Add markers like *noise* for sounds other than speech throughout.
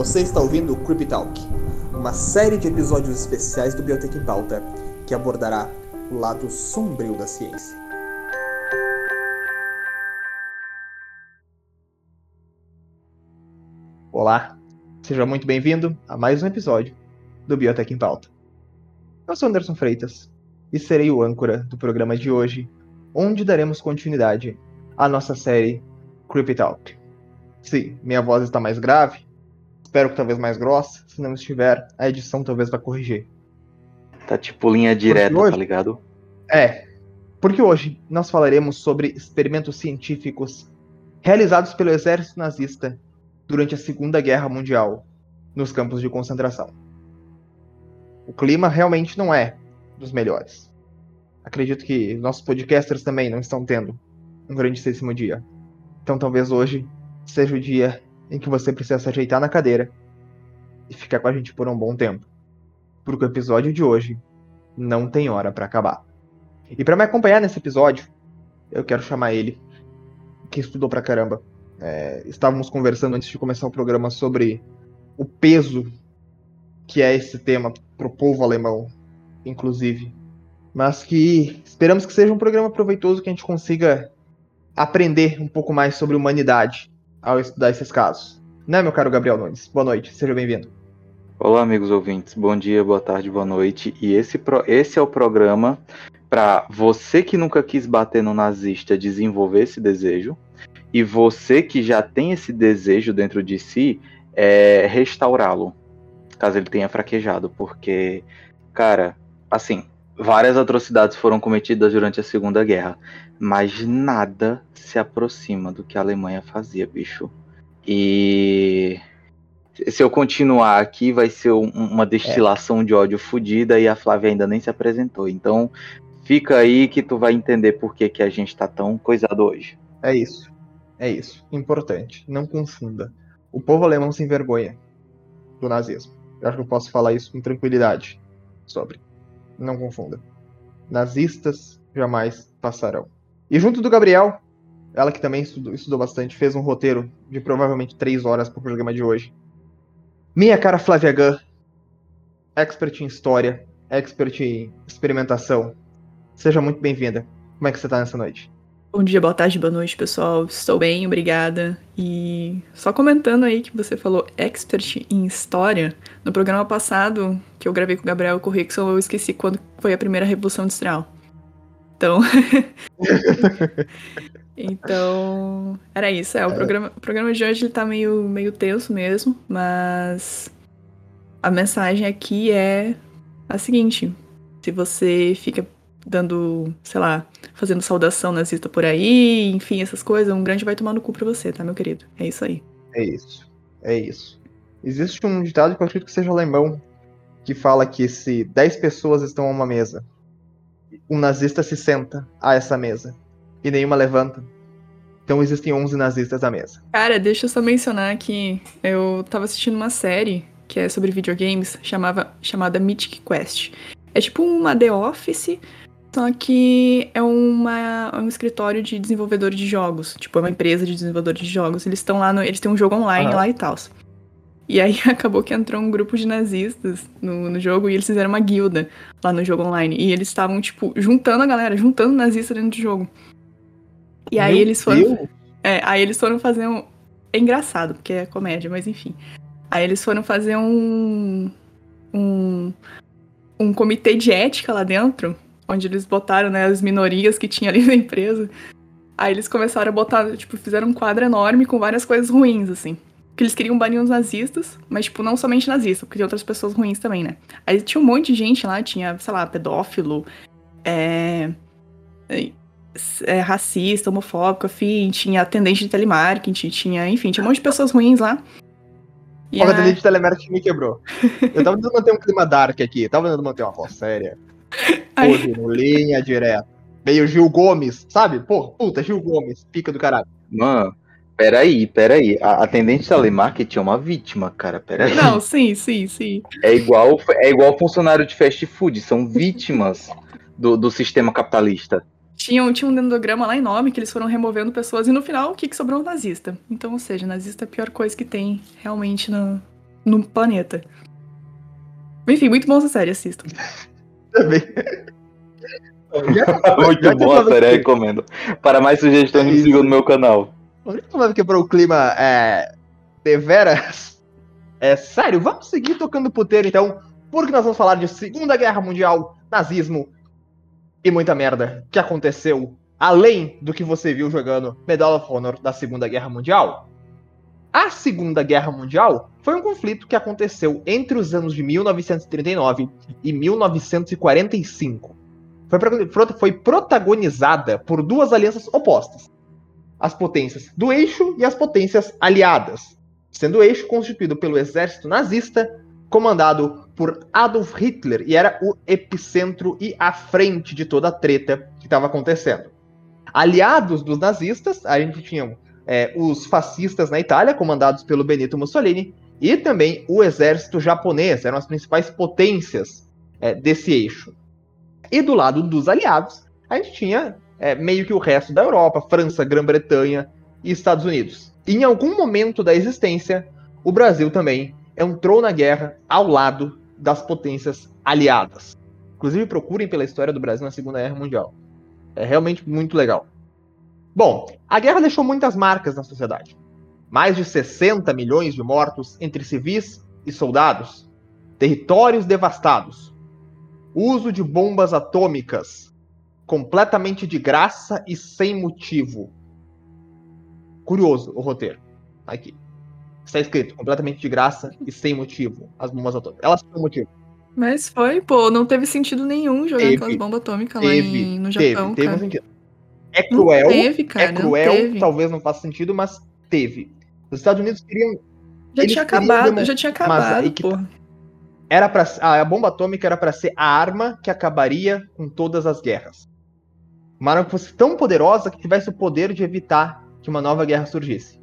Você está ouvindo o Talk, uma série de episódios especiais do Biotech em Pauta que abordará o lado sombrio da ciência. Olá, seja muito bem-vindo a mais um episódio do Biotech em Pauta. Eu sou Anderson Freitas e serei o âncora do programa de hoje, onde daremos continuidade à nossa série Creepy Talk. Sim, minha voz está mais grave, espero que talvez mais grossa, se não estiver, a edição talvez vá corrigir. Tá tipo linha direta, hoje- tá ligado? É, porque hoje nós falaremos sobre experimentos científicos realizados pelo exército nazista durante a Segunda Guerra Mundial nos campos de concentração. O clima realmente não é dos melhores. Acredito que nossos podcasters também não estão tendo um grandíssimo dia. Então talvez hoje seja o dia em que você precisa se ajeitar na cadeira e ficar com a gente por um bom tempo. Porque o episódio de hoje não tem hora para acabar. E para me acompanhar nesse episódio, eu quero chamar ele, que estudou pra caramba. É, estávamos conversando antes de começar o programa sobre o peso que é esse tema pro povo alemão, inclusive. Mas que esperamos que seja um programa proveitoso que a gente consiga aprender um pouco mais sobre humanidade ao estudar esses casos. Né, meu caro Gabriel Nunes? Boa noite, seja bem-vindo. Olá, amigos ouvintes. Bom dia, boa tarde, boa noite. E esse, pro- esse é o programa para você que nunca quis bater no nazista desenvolver esse desejo. E você que já tem esse desejo dentro de si, é restaurá-lo. Caso ele tenha fraquejado. Porque, cara, assim, várias atrocidades foram cometidas durante a Segunda Guerra. Mas nada se aproxima do que a Alemanha fazia, bicho. E se eu continuar aqui, vai ser um- uma destilação de ódio fodida e a Flávia ainda nem se apresentou. Então, fica aí que tu vai entender por que, que a gente tá tão coisado hoje. É isso. É isso. Importante. Não confunda. O povo alemão se envergonha do nazismo. Eu acho que eu posso falar isso com tranquilidade sobre. Não confunda. Nazistas jamais passarão. E junto do Gabriel, ela que também estudou, estudou bastante, fez um roteiro de provavelmente três horas para o programa de hoje. Minha cara Flávia Gunn, expert em história, expert em experimentação. Seja muito bem-vinda. Como é que você tá nessa noite? Bom dia, boa tarde, boa noite, pessoal. Estou bem, obrigada. E só comentando aí que você falou expert em história, no programa passado que eu gravei com o Gabriel Corrixon, eu esqueci quando foi a primeira Revolução Industrial. Então. *laughs* então. Era isso. É, o, Programa, o programa de hoje ele tá meio, meio tenso mesmo, mas. A mensagem aqui é a seguinte: se você fica dando, sei lá, fazendo saudação nazista por aí, enfim, essas coisas, um grande vai tomar no cu pra você, tá, meu querido? É isso aí. É isso. É isso. Existe um ditado que eu acredito que seja alemão que fala que se 10 pessoas estão a uma mesa, um nazista se senta a essa mesa e nenhuma levanta. Então existem 11 nazistas à mesa. Cara, deixa eu só mencionar que eu tava assistindo uma série que é sobre videogames, chamava, chamada Mythic Quest. É tipo uma The Office, só que é uma, é um escritório de desenvolvedores de jogos. Tipo, é uma empresa de desenvolvedores de jogos. Eles estão lá, no, eles têm um jogo online Aham. lá e tal. E aí *laughs* acabou que entrou um grupo de nazistas no, no jogo e eles fizeram uma guilda lá no jogo online. E eles estavam, tipo, juntando a galera, juntando nazista dentro do jogo. E aí Meu eles foram. Deus! É, aí eles foram fazer um. É engraçado, porque é comédia, mas enfim. Aí eles foram fazer um. Um. Um comitê de ética lá dentro, onde eles botaram, né, as minorias que tinha ali *laughs* na empresa. Aí eles começaram a botar, tipo, fizeram um quadro enorme com várias coisas ruins, assim. Que eles queriam banir os nazistas, mas, tipo, não somente nazistas, porque tem outras pessoas ruins também, né? Aí tinha um monte de gente lá, tinha, sei lá, pedófilo, é. é, racista, homofóbico, enfim, tinha atendente de telemarketing, tinha, enfim, tinha um monte de pessoas ruins lá. E O atendente de telemarketing me quebrou. Eu tava tentando manter um clima dark aqui, tava tentando manter uma voz séria. Hoje, no linha direta. Meio Gil Gomes, sabe? Porra, puta, Gil Gomes, pica do caralho. Mano, peraí, peraí. A atendente de telemarketing é uma vítima, cara. Peraí. Não, sim, sim, sim. É igual, é igual funcionário de fast food, são vítimas do, do sistema capitalista. Tinha, um- tinha um dendograma lá enorme que eles foram removendo pessoas e no final o que, que sobrou? Nazista. Então, ou seja, nazista é a pior coisa que tem realmente no, no planeta. Enfim, muito bom essa série, assistam. Também. *laughs* Muito bom a série, recomendo. Para mais sugestões, me sigam no meu canal. Vamos quebrou o clima é, deveras. É sério, vamos seguir tocando puteiro então, porque nós vamos falar de Segunda Guerra Mundial, nazismo e muita merda que aconteceu além do que você viu jogando Medal of Honor da Segunda Guerra Mundial. A Segunda Guerra Mundial foi um conflito que aconteceu entre os anos de 1939 e 1945. Foi, protagonizada por duas alianças opostas: as potências do eixo e as potências aliadas, sendo o eixo constituído pelo exército nazista, comandado por Adolf Hitler, e era o epicentro e a frente de toda a treta que estava acontecendo. Aliados dos nazistas, a gente tinha é, os fascistas na Itália, comandados pelo Benito Mussolini, e também o exército japonês, eram as principais potências é, desse eixo. E do lado dos aliados, a gente tinha é, meio que o resto da Europa, França, Grã-Bretanha e Estados Unidos. E em algum momento da existência, o Brasil também entrou na guerra ao lado das potências aliadas. Inclusive, procurem pela história do Brasil na Segunda Guerra Mundial. É realmente muito legal. Bom, a guerra deixou muitas marcas na sociedade. Mais de 60 milhões de mortos entre civis e soldados, territórios devastados, uso de bombas atômicas completamente de graça e sem motivo. Curioso o roteiro. Aqui. Está escrito completamente de graça e sem motivo as bombas atômicas. Elas têm motivo. Mas foi, pô, não teve sentido nenhum jogar teve, aquelas bombas atômicas lá em, no Japão. Teve, teve cara. um sentido. É cruel, teve, cara, é cruel, talvez não faça sentido, mas teve. Os Estados Unidos queriam. Já tinha acabado, já tinha acabado, pô. Era para a bomba atômica era para ser a arma que acabaria com todas as guerras. Uma arma que fosse tão poderosa que tivesse o poder de evitar que uma nova guerra surgisse.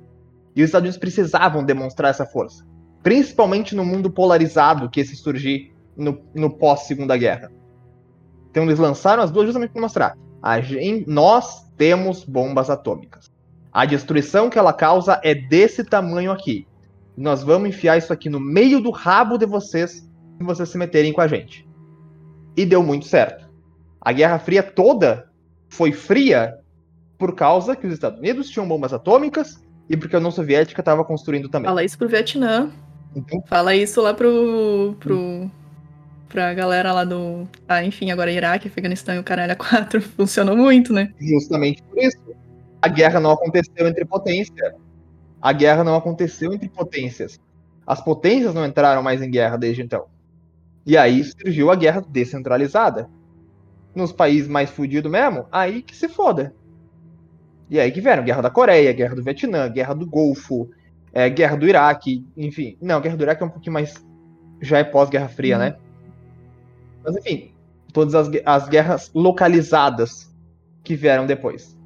E os Estados Unidos precisavam demonstrar essa força, principalmente no mundo polarizado que esse surgir no, no pós Segunda Guerra. Então eles lançaram as duas justamente para mostrar Gente, nós temos bombas atômicas. A destruição que ela causa é desse tamanho aqui. Nós vamos enfiar isso aqui no meio do rabo de vocês se vocês se meterem com a gente. E deu muito certo. A Guerra Fria toda foi fria por causa que os Estados Unidos tinham bombas atômicas e porque a União Soviética estava construindo também. Fala isso pro Vietnã. Então, Fala isso lá pro, pro, pra galera lá do. Ah, enfim, agora Iraque, Afeganistão e o caralho a 4 *laughs* funcionou muito, né? Justamente por isso. A guerra não aconteceu entre potências. A guerra não aconteceu entre potências. As potências não entraram mais em guerra desde então. E aí surgiu a guerra descentralizada. Nos países mais fudidos mesmo, aí que se foda. E aí que vieram guerra da Coreia, guerra do Vietnã, guerra do Golfo, é, guerra do Iraque, enfim. Não, guerra do Iraque é um pouquinho mais. Já é pós-Guerra Fria, hum. né? Mas enfim, todas as, as guerras localizadas que vieram depois.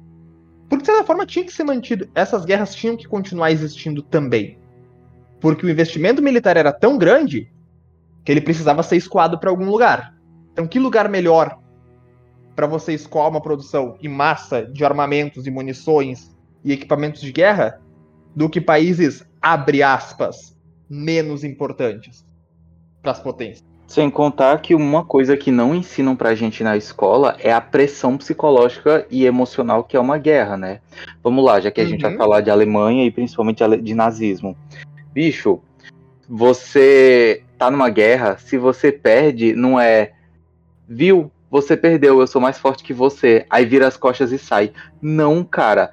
Porque de certa forma tinha que ser mantido. Essas guerras tinham que continuar existindo também. Porque o investimento militar era tão grande que ele precisava ser escoado para algum lugar. Então, que lugar melhor para você escoar uma produção em massa de armamentos e munições e equipamentos de guerra do que países, abre aspas, menos importantes para as potências? Sem contar que uma coisa que não ensinam pra gente na escola é a pressão psicológica e emocional que é uma guerra, né? Vamos lá, já que a uhum. gente vai uhum. falar de Alemanha e principalmente de nazismo. Bicho, você tá numa guerra, se você perde, não é. Viu? Você perdeu, eu sou mais forte que você. Aí vira as costas e sai. Não, cara.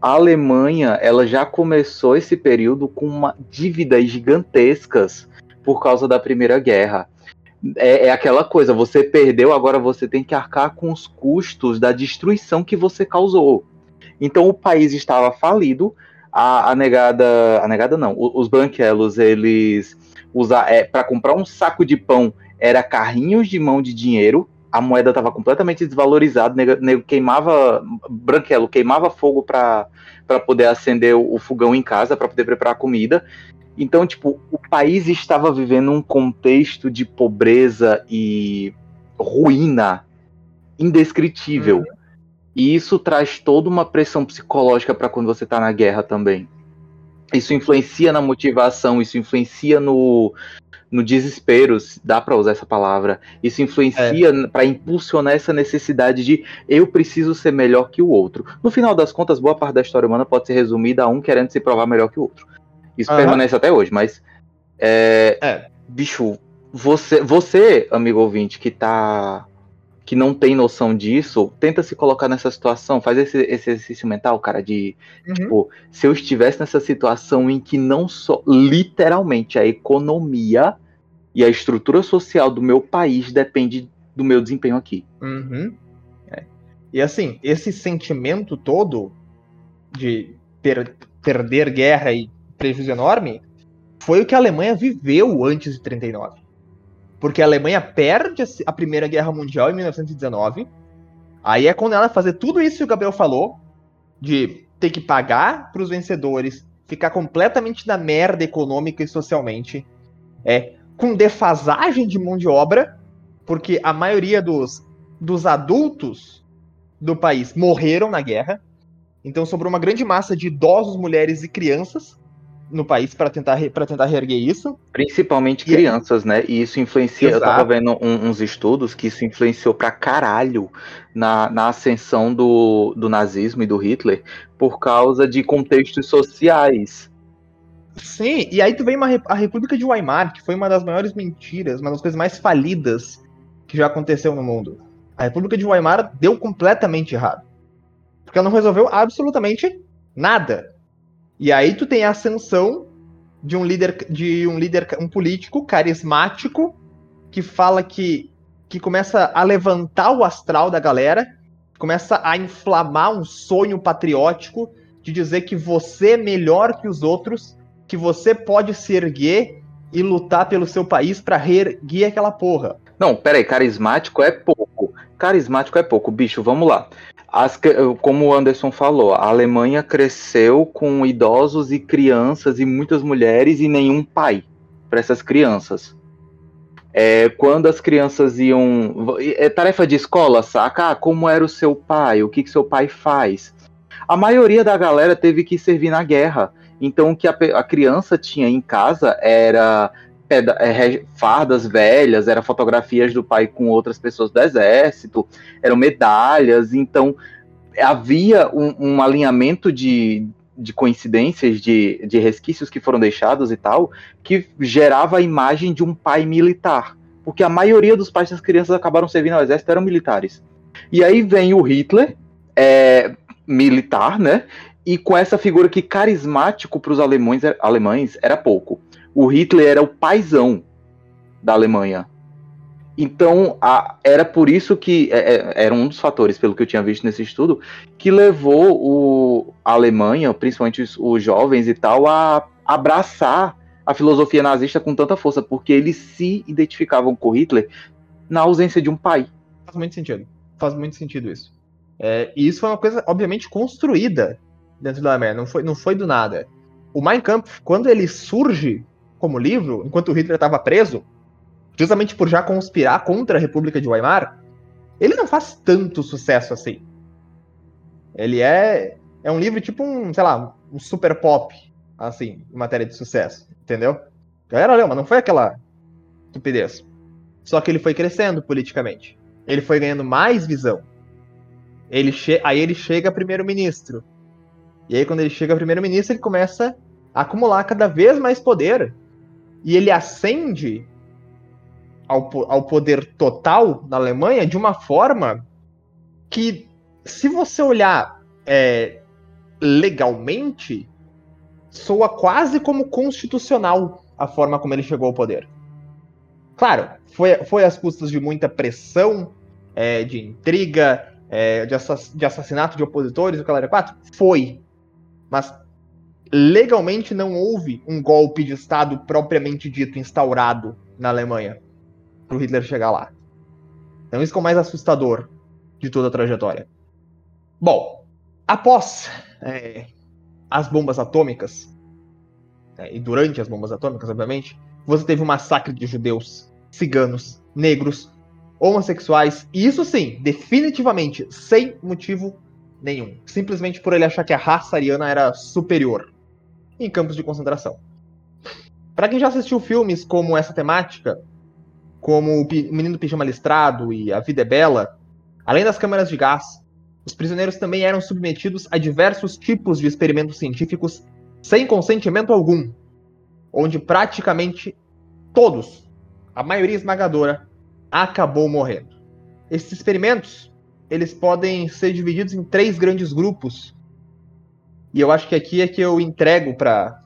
A Alemanha, ela já começou esse período com uma dívidas gigantescas por causa da Primeira Guerra é, é, aquela coisa, você perdeu, agora você tem que arcar com os custos da destruição que você causou. Então o país estava falido, a, a negada, a negada não, os branquelos, eles é, para comprar um saco de pão era carrinhos de mão de dinheiro, a moeda estava completamente desvalorizada, nego queimava, branquelo queimava fogo para poder acender o, o fogão em casa, para poder preparar comida, então, tipo, o país estava vivendo um contexto de pobreza e ruína indescritível. Uhum. E isso traz toda uma pressão psicológica para quando você tá na guerra também. isso influencia na motivação, isso influencia no, no desespero, dá para usar essa palavra. Isso influencia é. para impulsionar essa necessidade de eu preciso ser melhor que o outro. No final das contas, boa parte da história humana pode ser resumida a um querendo se provar melhor que o outro. Isso uhum. permanece até hoje, mas é, é. bicho, você, você, amigo ouvinte, que tá que não tem noção disso, tenta se colocar nessa situação, faz esse, esse exercício mental, cara, de uhum. tipo, se eu estivesse nessa situação em que não só literalmente a economia e a estrutura social do meu país depende do meu desempenho aqui. Uhum. É. E assim, esse sentimento todo de per perder guerra e prejuízo enorme foi o que a Alemanha viveu antes de 39. Porque a Alemanha perde a Primeira Guerra Mundial em 1919. Aí é quando ela fazer tudo isso que o Gabriel falou, de ter que pagar para os vencedores, ficar completamente na merda econômica e socialmente, é com defasagem de mão de obra, porque a maioria dos, dos adultos do país morreram na guerra. Então sobrou uma grande massa de idosos, mulheres e crianças no país para tentar, tentar reerguer isso. Principalmente e crianças, é... né? E isso influencia. Exato. Eu tava vendo um, uns estudos que isso influenciou pra caralho na, na ascensão do, do nazismo e do Hitler por causa de contextos sociais. Sim, e aí tu vem uma, a República de Weimar, que foi uma das maiores mentiras, uma das coisas mais falidas que já aconteceu no mundo. A República de Weimar deu completamente errado. Porque ela não resolveu absolutamente nada. E aí tu tem a ascensão de um líder, de um líder, um político carismático que fala que que começa a levantar o astral da galera, começa a inflamar um sonho patriótico de dizer que você é melhor que os outros, que você pode se erguer e lutar pelo seu país para reerguer aquela porra. Não, peraí, carismático é pouco. Carismático é pouco, bicho, vamos lá. As, como o Anderson falou, a Alemanha cresceu com idosos e crianças e muitas mulheres e nenhum pai para essas crianças. É, quando as crianças iam. É tarefa de escola, saca? Ah, como era o seu pai? O que, que seu pai faz? A maioria da galera teve que servir na guerra. Então, o que a, a criança tinha em casa era fardas velhas, eram fotografias do pai com outras pessoas do exército, eram medalhas, então havia um, um alinhamento de, de coincidências, de, de resquícios que foram deixados e tal, que gerava a imagem de um pai militar. Porque a maioria dos pais das crianças acabaram servindo ao exército eram militares. E aí vem o Hitler, é, militar, né? E com essa figura que carismático para os alemães, alemães era pouco o Hitler era o paizão da Alemanha. Então, a, era por isso que é, é, era um dos fatores, pelo que eu tinha visto nesse estudo, que levou o, a Alemanha, principalmente os, os jovens e tal, a abraçar a filosofia nazista com tanta força, porque eles se identificavam com Hitler na ausência de um pai. Faz muito sentido. Faz muito sentido isso. É, e isso foi uma coisa, obviamente, construída dentro da Alemanha, não foi, não foi do nada. O Mein Kampf, quando ele surge como livro, enquanto Hitler estava preso, justamente por já conspirar contra a República de Weimar, ele não faz tanto sucesso assim. Ele é é um livro tipo um, sei lá, um super pop, assim, em matéria de sucesso, entendeu? Galera leu, mas não foi aquela estupidez. Só que ele foi crescendo politicamente. Ele foi ganhando mais visão. Ele aí ele chega primeiro-ministro. E aí quando ele chega primeiro-ministro, ele começa a acumular cada vez mais poder e ele ascende ao, ao poder total da Alemanha de uma forma que, se você olhar é, legalmente, soa quase como constitucional a forma como ele chegou ao poder. Claro, foi, foi às custas de muita pressão, é, de intriga, é, de, assass de, assassinato de opositores, o Calário 4? Foi. Mas legalmente não houve um golpe de Estado propriamente dito instaurado na Alemanha para o Hitler chegar lá. Então isso é o mais assustador de toda a trajetória. Bom, após é, as bombas atômicas, é, e durante as bombas atômicas, obviamente, você teve um massacre de judeus, ciganos, negros, homossexuais, e isso sim, definitivamente, sem motivo nenhum. Simplesmente por ele achar que a raça ariana era superior em campos de concentração. Para quem já assistiu filmes como essa temática, como O Menino Pijama Listrado e A Vida é Bela, além das câmeras de gás, os prisioneiros também eram submetidos a diversos tipos de experimentos científicos sem consentimento algum, onde praticamente todos, a maioria esmagadora, acabou morrendo. Esses experimentos, eles podem ser divididos em três grandes grupos. E eu acho que aqui é que eu entrego para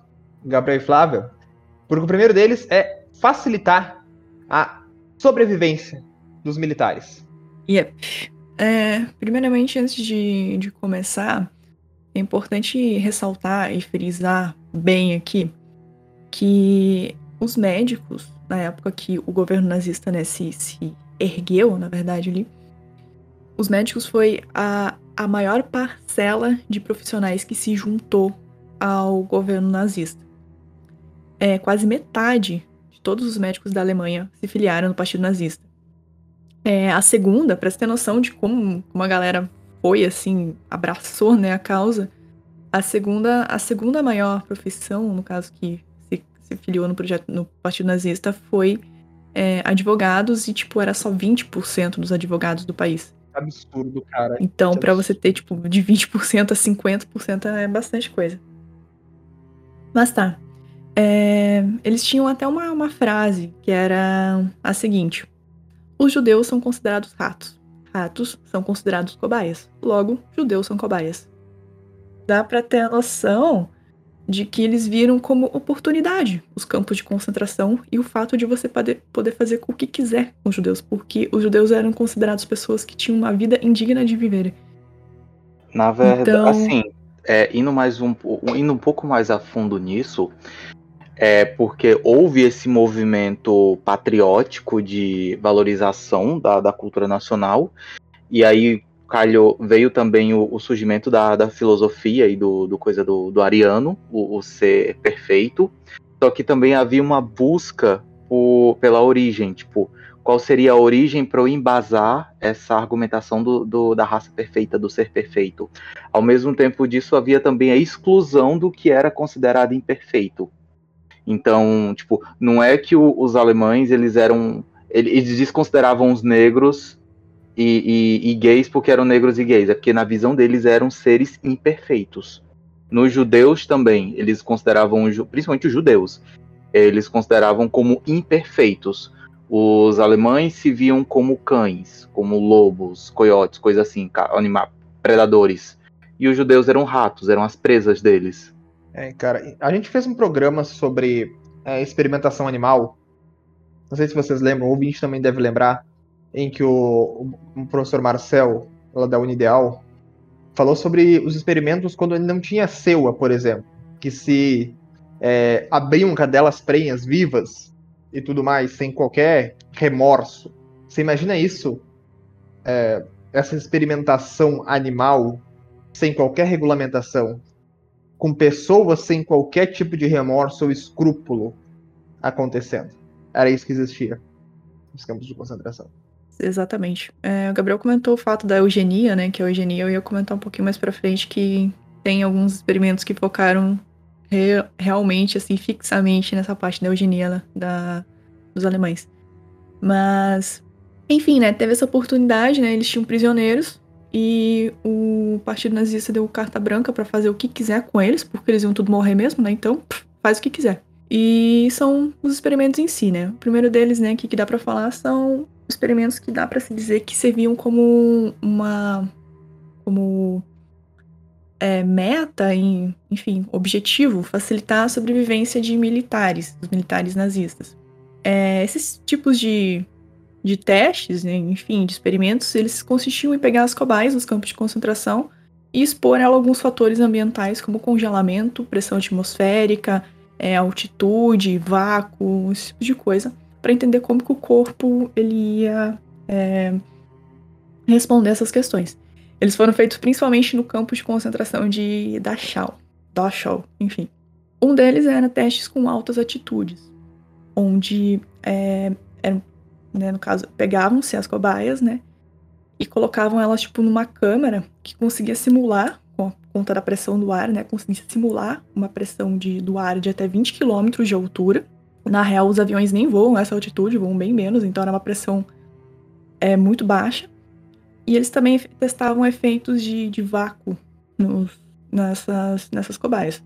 Gabriel e Flávia, porque o primeiro deles é facilitar a sobrevivência dos militares. Yep. É, primeiramente, antes de, de começar, é importante ressaltar e frisar bem aqui que os médicos, na época que o governo nazista né, se, se ergueu, na verdade, ali, os médicos foi a, a maior parcela de profissionais que se juntou ao governo nazista. É, quase metade de todos os médicos da Alemanha se filiaram no Partido Nazista. É, a segunda, para você ter noção de como, como a galera foi, assim, abraçou né, a causa, a segunda, a segunda maior profissão, no caso que se, se filiou no projeto no Partido Nazista, foi é, advogados e, tipo, era só 20% dos advogados do país. Absurdo, cara. Então, para você ter, tipo, de 20% a 50% é bastante coisa. Mas tá. É, eles tinham até uma, uma frase que era a seguinte: Os judeus são considerados ratos. Ratos são considerados cobaias. Logo, judeus são cobaias. Dá para ter a noção de que eles viram como oportunidade os campos de concentração e o fato de você poder, fazer o que quiser com os judeus, porque os judeus eram considerados pessoas que tinham uma vida indigna de viver. Na verdade, então... assim, é, indo, mais um, indo um pouco mais a fundo nisso, é porque houve esse movimento patriótico de valorização da, da cultura nacional, e aí calhou, veio também o, o surgimento da, da, filosofia e do, do coisa do, do ariano, o, o, ser perfeito. Só que também havia uma busca por, pela origem, tipo, qual seria a origem para eu embasar essa argumentação do, do, da raça perfeita, do ser perfeito. Ao mesmo tempo disso, havia também a exclusão do que era considerado imperfeito. Então, tipo, não é que o, os alemães eles eram eles desconsideravam os negros e, e, e, gays porque eram negros e gays, é porque na visão deles eram seres imperfeitos. Nos judeus também, eles consideravam, principalmente os judeus, eles consideravam como imperfeitos. Os alemães se viam como cães, como lobos, coiotes, coisas assim, anima predadores. E os judeus eram ratos, eram as presas deles. É, cara, a gente fez um programa sobre é, experimentação animal. Não sei se vocês lembram, o ouvinte também deve lembrar em que o, o professor Marcel, lá da Unideal, falou sobre os experimentos quando ele não tinha seua, por exemplo, que se é, abriam cadelas prenhas vivas e tudo mais, sem qualquer remorso. Você imagina isso? É, essa experimentação animal sem qualquer regulamentação, com pessoas sem qualquer tipo de remorso ou escrúpulo acontecendo. Era isso que existia nos campos de concentração exatamente. É, o Gabriel comentou o fato da eugenia, né? Que a eugenia eu ia comentar um pouquinho mais pra frente que tem alguns experimentos que focaram re realmente, assim, fixamente nessa parte da eugenia né, da, dos alemães. Mas, enfim, né? Teve essa oportunidade, né? Eles tinham prisioneiros e o Partido Nazista deu carta branca para fazer o que quiser com eles, porque eles iam tudo morrer mesmo, né? Então, faz o que quiser. E são os experimentos em si, né? O primeiro deles, né, que, que dá para falar são experimentos que dá para se dizer que serviam como uma como é, meta, em, enfim, objetivo, facilitar a sobrevivência de militares, dos militares nazistas. É, esses tipos de, de testes, né, enfim, de experimentos, eles consistiam em pegar as cobaias nos campos de concentração e expor a alguns fatores ambientais como congelamento, pressão atmosférica, é, altitude, vácuo, esse tipo de coisa, para entender como que o corpo ele ia é, responder essas questões. Eles foram feitos principalmente no campo de concentração de Dachau, Dachau, enfim. Um deles era testes com altas atitudes, onde, é, eram, né, no caso, pegavam-se as cobaias, né, e colocavam elas, tipo, numa câmera que conseguia simular, com, conta da pressão do ar, né? Conseguia simular uma pressão de, do ar de até 20 km de altura. Na real, os aviões nem voam essa altitude, voam bem menos, então era uma pressão é, muito baixa. E eles também testavam efeitos de, de vácuo nos, nessas, nessas cobaias.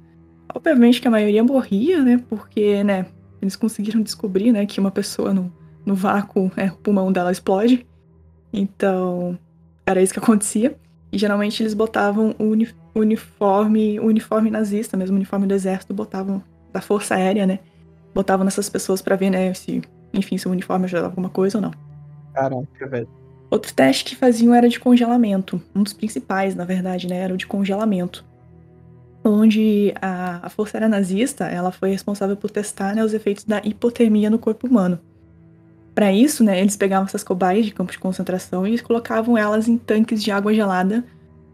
Obviamente que a maioria morria, né? Porque, né, eles conseguiram descobrir, né, que uma pessoa no, no vácuo, é, o pulmão dela explode. Então, era isso que acontecia. E geralmente eles botavam uni uniforme, uniforme nazista, mesmo uniforme do exército, botavam da força aérea, né? Botavam nessas pessoas para ver, né, se, enfim, se o uniforme ajudava alguma coisa ou não. Caraca, velho. Outro teste que faziam era de congelamento. Um dos principais, na verdade, né, era o de congelamento. Onde a, a Força Aérea Nazista ela foi responsável por testar né, os efeitos da hipotermia no corpo humano. Para isso, né, eles pegavam essas cobaias de campo de concentração e eles colocavam elas em tanques de água gelada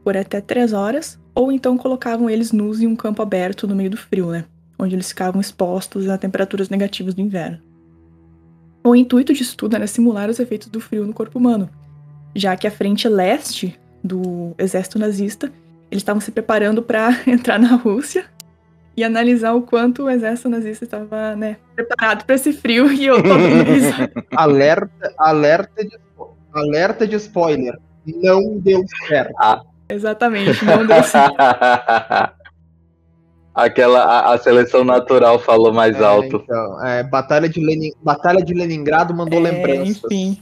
por até três horas, ou então colocavam eles nus em um campo aberto no meio do frio, né, onde eles ficavam expostos a temperaturas negativas do inverno. O intuito disso tudo era simular os efeitos do frio no corpo humano, já que a frente leste do exército nazista eles estavam se preparando para *laughs* entrar na Rússia e analisar o quanto o exército nazista estava, né, preparado para esse frio e eu tô *laughs* alerta, alerta de, alerta de spoiler. Não deu certo. Ah. Exatamente, não deu certo. *laughs* Aquela a, a, seleção natural falou mais é, alto. Então, é, Batalha, de Lenin, Batalha de Leningrado mandou é, lembranças. Enfim.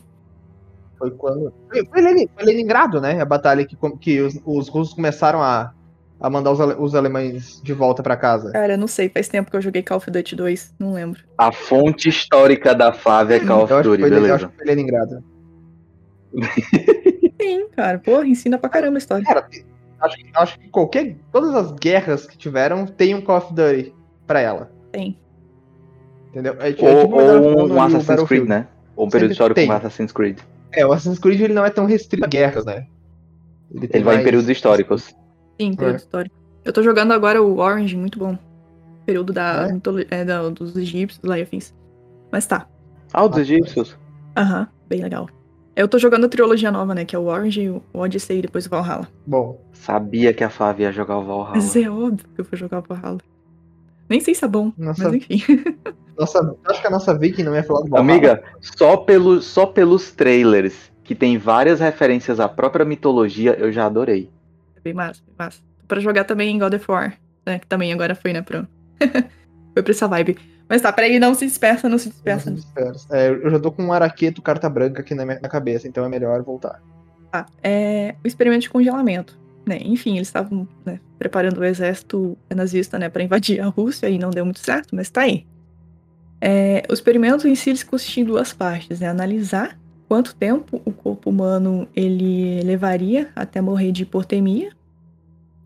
Foi quando. Foi, Lenin, foi Leningrado, né? A batalha que, que os, os russos começaram a a mandar os, ale os alemães de volta para casa? Cara, não sei, faz tempo que eu joguei Call of Duty 2, não lembro. A fonte histórica da Flávia é Call of Duty, beleza. Eu acho que foi Leningrado. Sim, cara, porra, ensina pra caramba a história. Cara, acho, acho que qualquer. Todas as guerras que tiveram tem um Call of Duty pra ela. Tem. Entendeu? É, é ou, tipo ou um Assassin's Creed, né? Ou um período histórico como Assassin's Creed. É, o Assassin's Creed ele não é tão restrito a guerras, né? Ele, ele vai mais... em períodos históricos. Sim, período é. histórico. Eu tô jogando agora o Orange, muito bom. Período da, é? é da dos egípcios, lá e afins. Mas tá. Ah, dos egípcios? Aham, bem legal. Eu tô jogando a trilogia nova, né? Que é o Orange, o Odyssey e depois o Valhalla. Bom. Sabia que a Flávia ia jogar o Valhalla. Mas é óbvio que eu vou jogar o Valhalla. Nem sei se é bom, nossa, mas enfim. Nossa, acho que a nossa Vicky não ia falar do Valhalla. Amiga, só, pelo, só pelos trailers, que tem várias referências à própria mitologia, eu já adorei. É bem massa, bem massa para jogar também em God of War, né? Que também agora foi, né, pro... *laughs* foi pra essa vibe. Mas tá, peraí, não se dispersa, não se dispersa. Não se dispersa. É, eu já tô com um araqueto carta branca aqui na minha cabeça, então é melhor voltar. Tá, é o experimento de congelamento. Né? Enfim, eles estavam né, preparando o exército nazista né, para invadir a Rússia e não deu muito certo, mas tá aí. É, o experimento em si consistia em duas partes, né? Analisar quanto tempo o corpo humano ele levaria até morrer de hipotermia,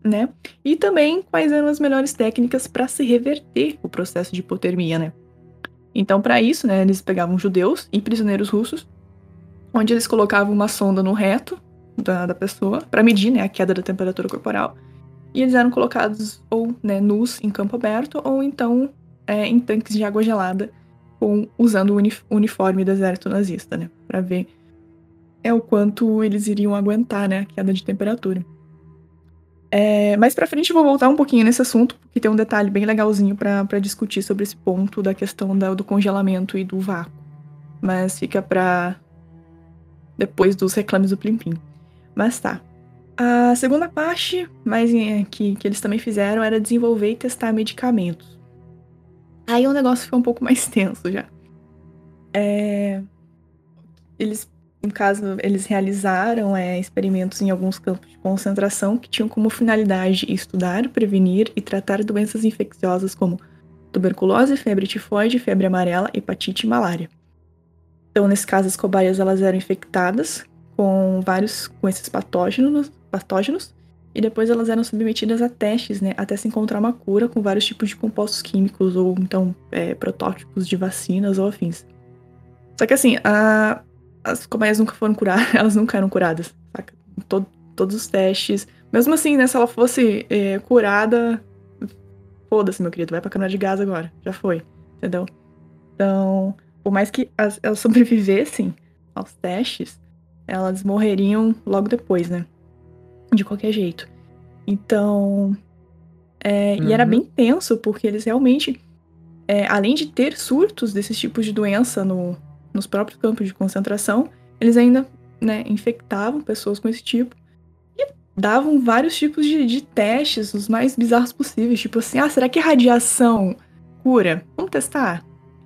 né? E também quais eram as melhores técnicas para se reverter o processo de hipotermia, né? Então, para isso, né, eles pegavam judeus e prisioneiros russos, onde eles colocavam uma sonda no reto da, da pessoa para medir, né, a queda da temperatura corporal. E eles eram colocados ou né, nus em campo aberto ou então é, em tanques de água gelada, com, usando o uniforme do exército nazista, né, para ver é o quanto eles iriam aguentar, né, a queda de temperatura. É, mais pra frente eu vou voltar um pouquinho nesse assunto, porque tem um detalhe bem legalzinho para discutir sobre esse ponto da questão da, do congelamento e do vácuo. Mas fica pra depois dos reclames do Plim Plim. Mas tá. A segunda parte, mais que, que eles também fizeram, era desenvolver e testar medicamentos. Aí o negócio ficou um pouco mais *laughs* tenso já. É, eles no caso, eles realizaram é, experimentos em alguns campos de concentração que tinham como finalidade estudar, prevenir e tratar doenças infecciosas como tuberculose, febre tifoide, febre amarela, hepatite e malária. Então, nesse caso, as cobaias elas eram infectadas com vários com esses patógenos, patógenos e depois elas eram submetidas a testes, né, até se encontrar uma cura com vários tipos de compostos químicos ou então é, protótipos de vacinas ou afins. Só que assim, a, as cobaias nunca foram curadas, *laughs* elas nunca eram curadas, saca? Todo, todos os testes. Mesmo assim, né, se ela fosse é, curada, foda-se, meu querido, vai pra câmara de gás agora. Já foi, entendeu? Então, por mais que as, elas *laughs* sobrevivessem aos testes, elas morreriam logo depois, né? De qualquer jeito. Então. É, uhum. E era uhum. bem tenso, porque eles realmente, é, além de ter surtos desses tipos de doença no, nos próprios campos de concentração, eles ainda né, infectavam pessoas com esse tipo e davam vários tipos de, de testes, os mais bizarros possíveis. Tipo assim, ah, será que radiação cura? Vamos testar?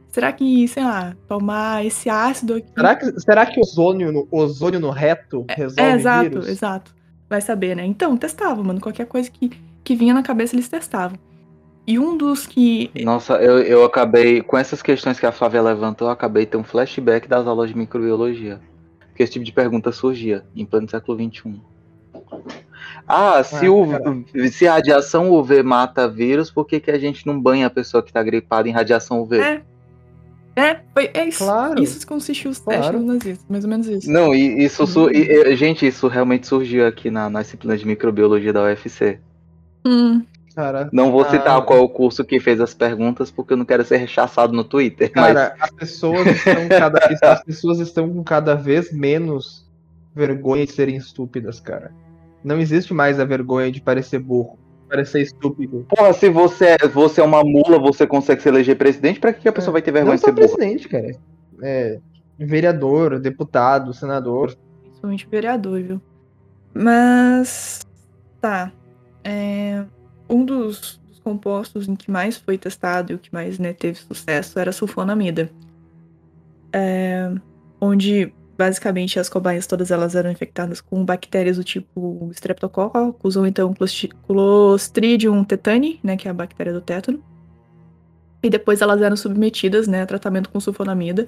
Será que, sei lá, tomar esse ácido aqui. Será que, será que ozônio, no, ozônio no reto é, resolve é, é, exato, vírus? exato. Vai saber, né? Então, testava, mano. Qualquer coisa que, que vinha na cabeça, eles testavam. E um dos que. Nossa, eu, eu acabei. Com essas questões que a Flávia levantou, eu acabei de ter um flashback das aulas de microbiologia. Porque esse tipo de pergunta surgia em pleno século XXI. Ah, se, ah, o, se a radiação UV mata vírus, por que, que a gente não banha a pessoa que está gripada em radiação UV? É, é, foi, é isso. Claro. Isso consistiu os testes claro. nazistas, mais ou menos isso. Não, e isso, uhum. e, gente, isso realmente surgiu aqui na, na disciplina de microbiologia da UFC. Hum. Cara, não vou citar qual é o curso que fez as perguntas, porque eu não quero ser rechaçado no Twitter. Cara, mas... as, pessoas estão cada, as pessoas estão com cada vez menos vergonha de serem estúpidas, cara. Não existe mais a vergonha de parecer burro parecer estúpido. Porra, se você é, você é uma mula, você consegue se eleger presidente, pra que a pessoa é. vai ter vergonha Não de ser presidente, cara. É, vereador, deputado, senador. Principalmente vereador, viu? Mas. Tá. É, um dos, compostos em que mais foi testado e o que mais né, teve sucesso era a sulfonamida. É, onde basicamente as cobaias todas elas eram infectadas com bactérias do tipo Streptococcus ou então Clostridium tetani, né, que é a bactéria do tétano. E depois elas eram submetidas, né, a tratamento com sulfonamida,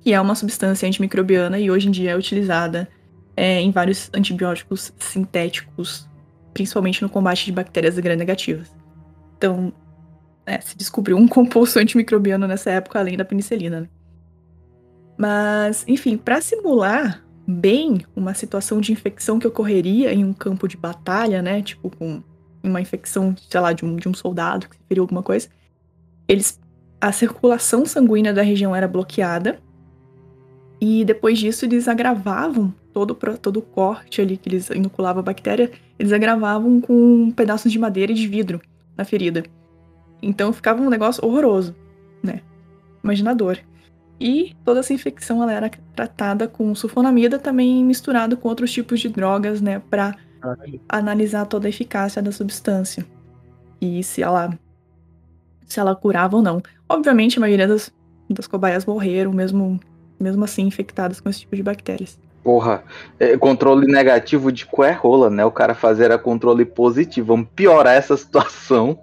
que é uma substância antimicrobiana e hoje em dia é utilizada é, em vários antibióticos sintéticos, principalmente no combate de bactérias gram-negativas. Então, é, se descobriu um *laughs* composto antimicrobiano nessa época além da penicilina. Né? Mas, enfim, para simular bem uma situação de infecção que ocorreria em um campo de batalha, né? Tipo, com uma infecção, sei lá, de um, de um soldado que feriu alguma coisa, eles. A circulação sanguínea da região era bloqueada. E depois disso, eles agravavam todo, todo o corte ali que eles inoculavam a bactéria, eles agravavam com pedaços de madeira e de vidro na ferida. Então ficava um negócio horroroso, né? Imaginador. E toda essa infecção ela era tratada com sulfonamida, também misturado com outros tipos de drogas, né, para analisar toda a eficácia da substância e se ela se ela curava ou não. Obviamente, a maioria das, das cobaias morreram, mesmo mesmo assim infectadas com esse tipo de bactérias. Porra, é, controle negativo de qual é rola, né? O cara fazer a controle positivo. Vamos piorar essa *laughs* situação.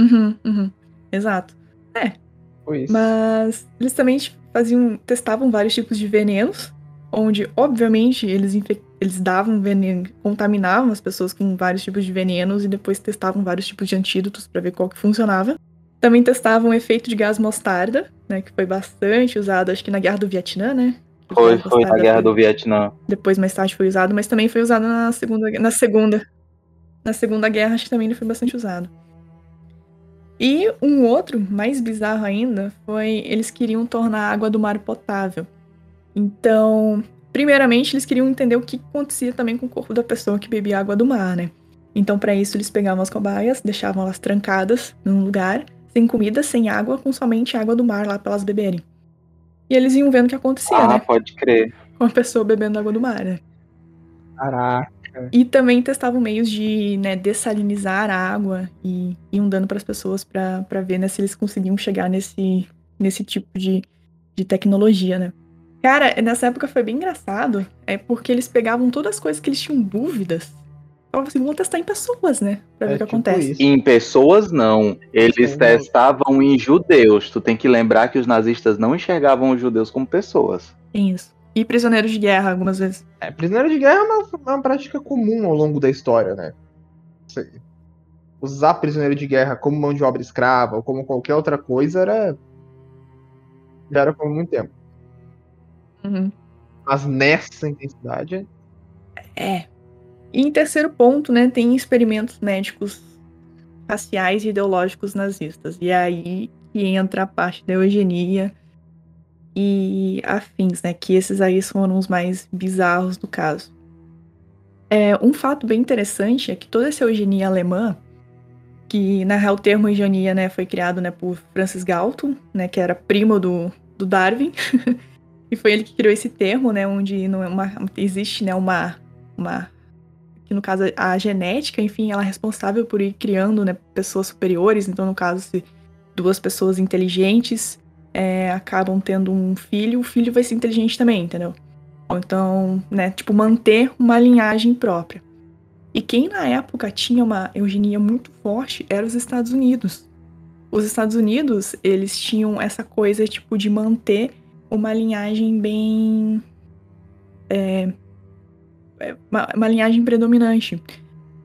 Uhum, uhum. Exato. É. Mas eles também faziam, testavam vários tipos de venenos, onde, obviamente, eles, eles davam veneno, contaminavam as pessoas com vários tipos de venenos e depois testavam vários tipos de antídotos para ver qual que funcionava. Também testavam o efeito de gás mostarda, né, que foi bastante usado, acho que na Guerra do Vietnã, né? Foi, foi na Guerra foi, do Vietnã. Depois, mais tarde, foi usado, mas também foi usado na Segunda, na segunda, na segunda Guerra, acho que também ele foi bastante usado. E um outro, mais bizarro ainda, foi eles queriam tornar a água do mar potável. Então, primeiramente, eles queriam entender o que acontecia também com o corpo da pessoa que bebia água do mar, né? Então, para isso, eles pegavam as cobaias, deixavam elas trancadas num lugar, sem comida, sem água, com somente água do mar lá para elas beberem. E eles iam vendo o que acontecia, ah, né? pode crer. Com a pessoa bebendo água do mar, né? Caraca. E também testavam meios de né, dessalinizar a água e iam dando para as pessoas para ver né, se eles conseguiam chegar nesse, nesse tipo de, de tecnologia, né? Cara, nessa época foi bem engraçado, é porque eles pegavam todas as coisas que eles tinham dúvidas. Falavam assim, vamos testar em pessoas, né? Pra ver é, o que tipo acontece. Isso. Em pessoas, não. Eles Sim, testavam não. em judeus. Tu tem que lembrar que os nazistas não enxergavam os judeus como pessoas. Tem isso. E prisioneiros de guerra, algumas vezes. É, prisioneiro de guerra é uma, é uma prática comum ao longo da história, né? Usar prisioneiro de guerra como mão de obra escrava ou como qualquer outra coisa era. Já era por muito tempo. Uhum. Mas nessa intensidade. É. E em terceiro ponto, né, tem experimentos médicos raciais e ideológicos nazistas. E é aí que entra a parte da eugenia e afins, né? Que esses aí foram os mais bizarros do caso. É, um fato bem interessante é que toda essa eugenia alemã, que na real o termo eugenia né, foi criado né, por Francis Galton, né, que era primo do, do Darwin, *laughs* e foi ele que criou esse termo, né, onde não é uma, existe né, uma, uma que no caso a genética, enfim, ela é responsável por ir criando né, pessoas superiores. Então, no caso, se duas pessoas inteligentes é, acabam tendo um filho, o filho vai ser inteligente também, entendeu? Então, né, tipo, manter uma linhagem própria. E quem na época tinha uma eugenia muito forte eram os Estados Unidos. Os Estados Unidos, eles tinham essa coisa, tipo, de manter uma linhagem bem. É, é uma, uma linhagem predominante.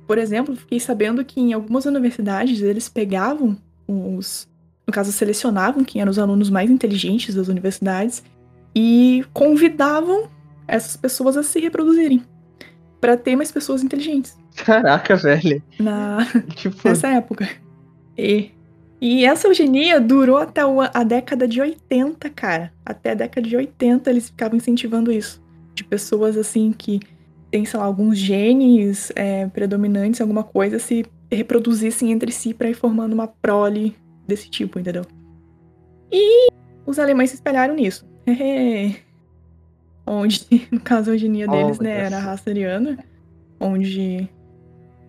Por exemplo, fiquei sabendo que em algumas universidades eles pegavam os. No caso, selecionavam quem eram os alunos mais inteligentes das universidades e convidavam essas pessoas a se reproduzirem. para ter mais pessoas inteligentes. Caraca, velho. Na... *laughs* Tipo... Nessa época. E, e essa eugenia durou até a década de 80, cara. Até a década de 80 eles ficavam incentivando isso. De pessoas assim que têm, sei lá, alguns genes é, predominantes alguma coisa se reproduzissem entre si para ir formando uma prole desse tipo, entendeu? E os alemães se espelharam nisso. *laughs* onde, no caso, a eugenia oh, deles, né, era a raça ariana, onde,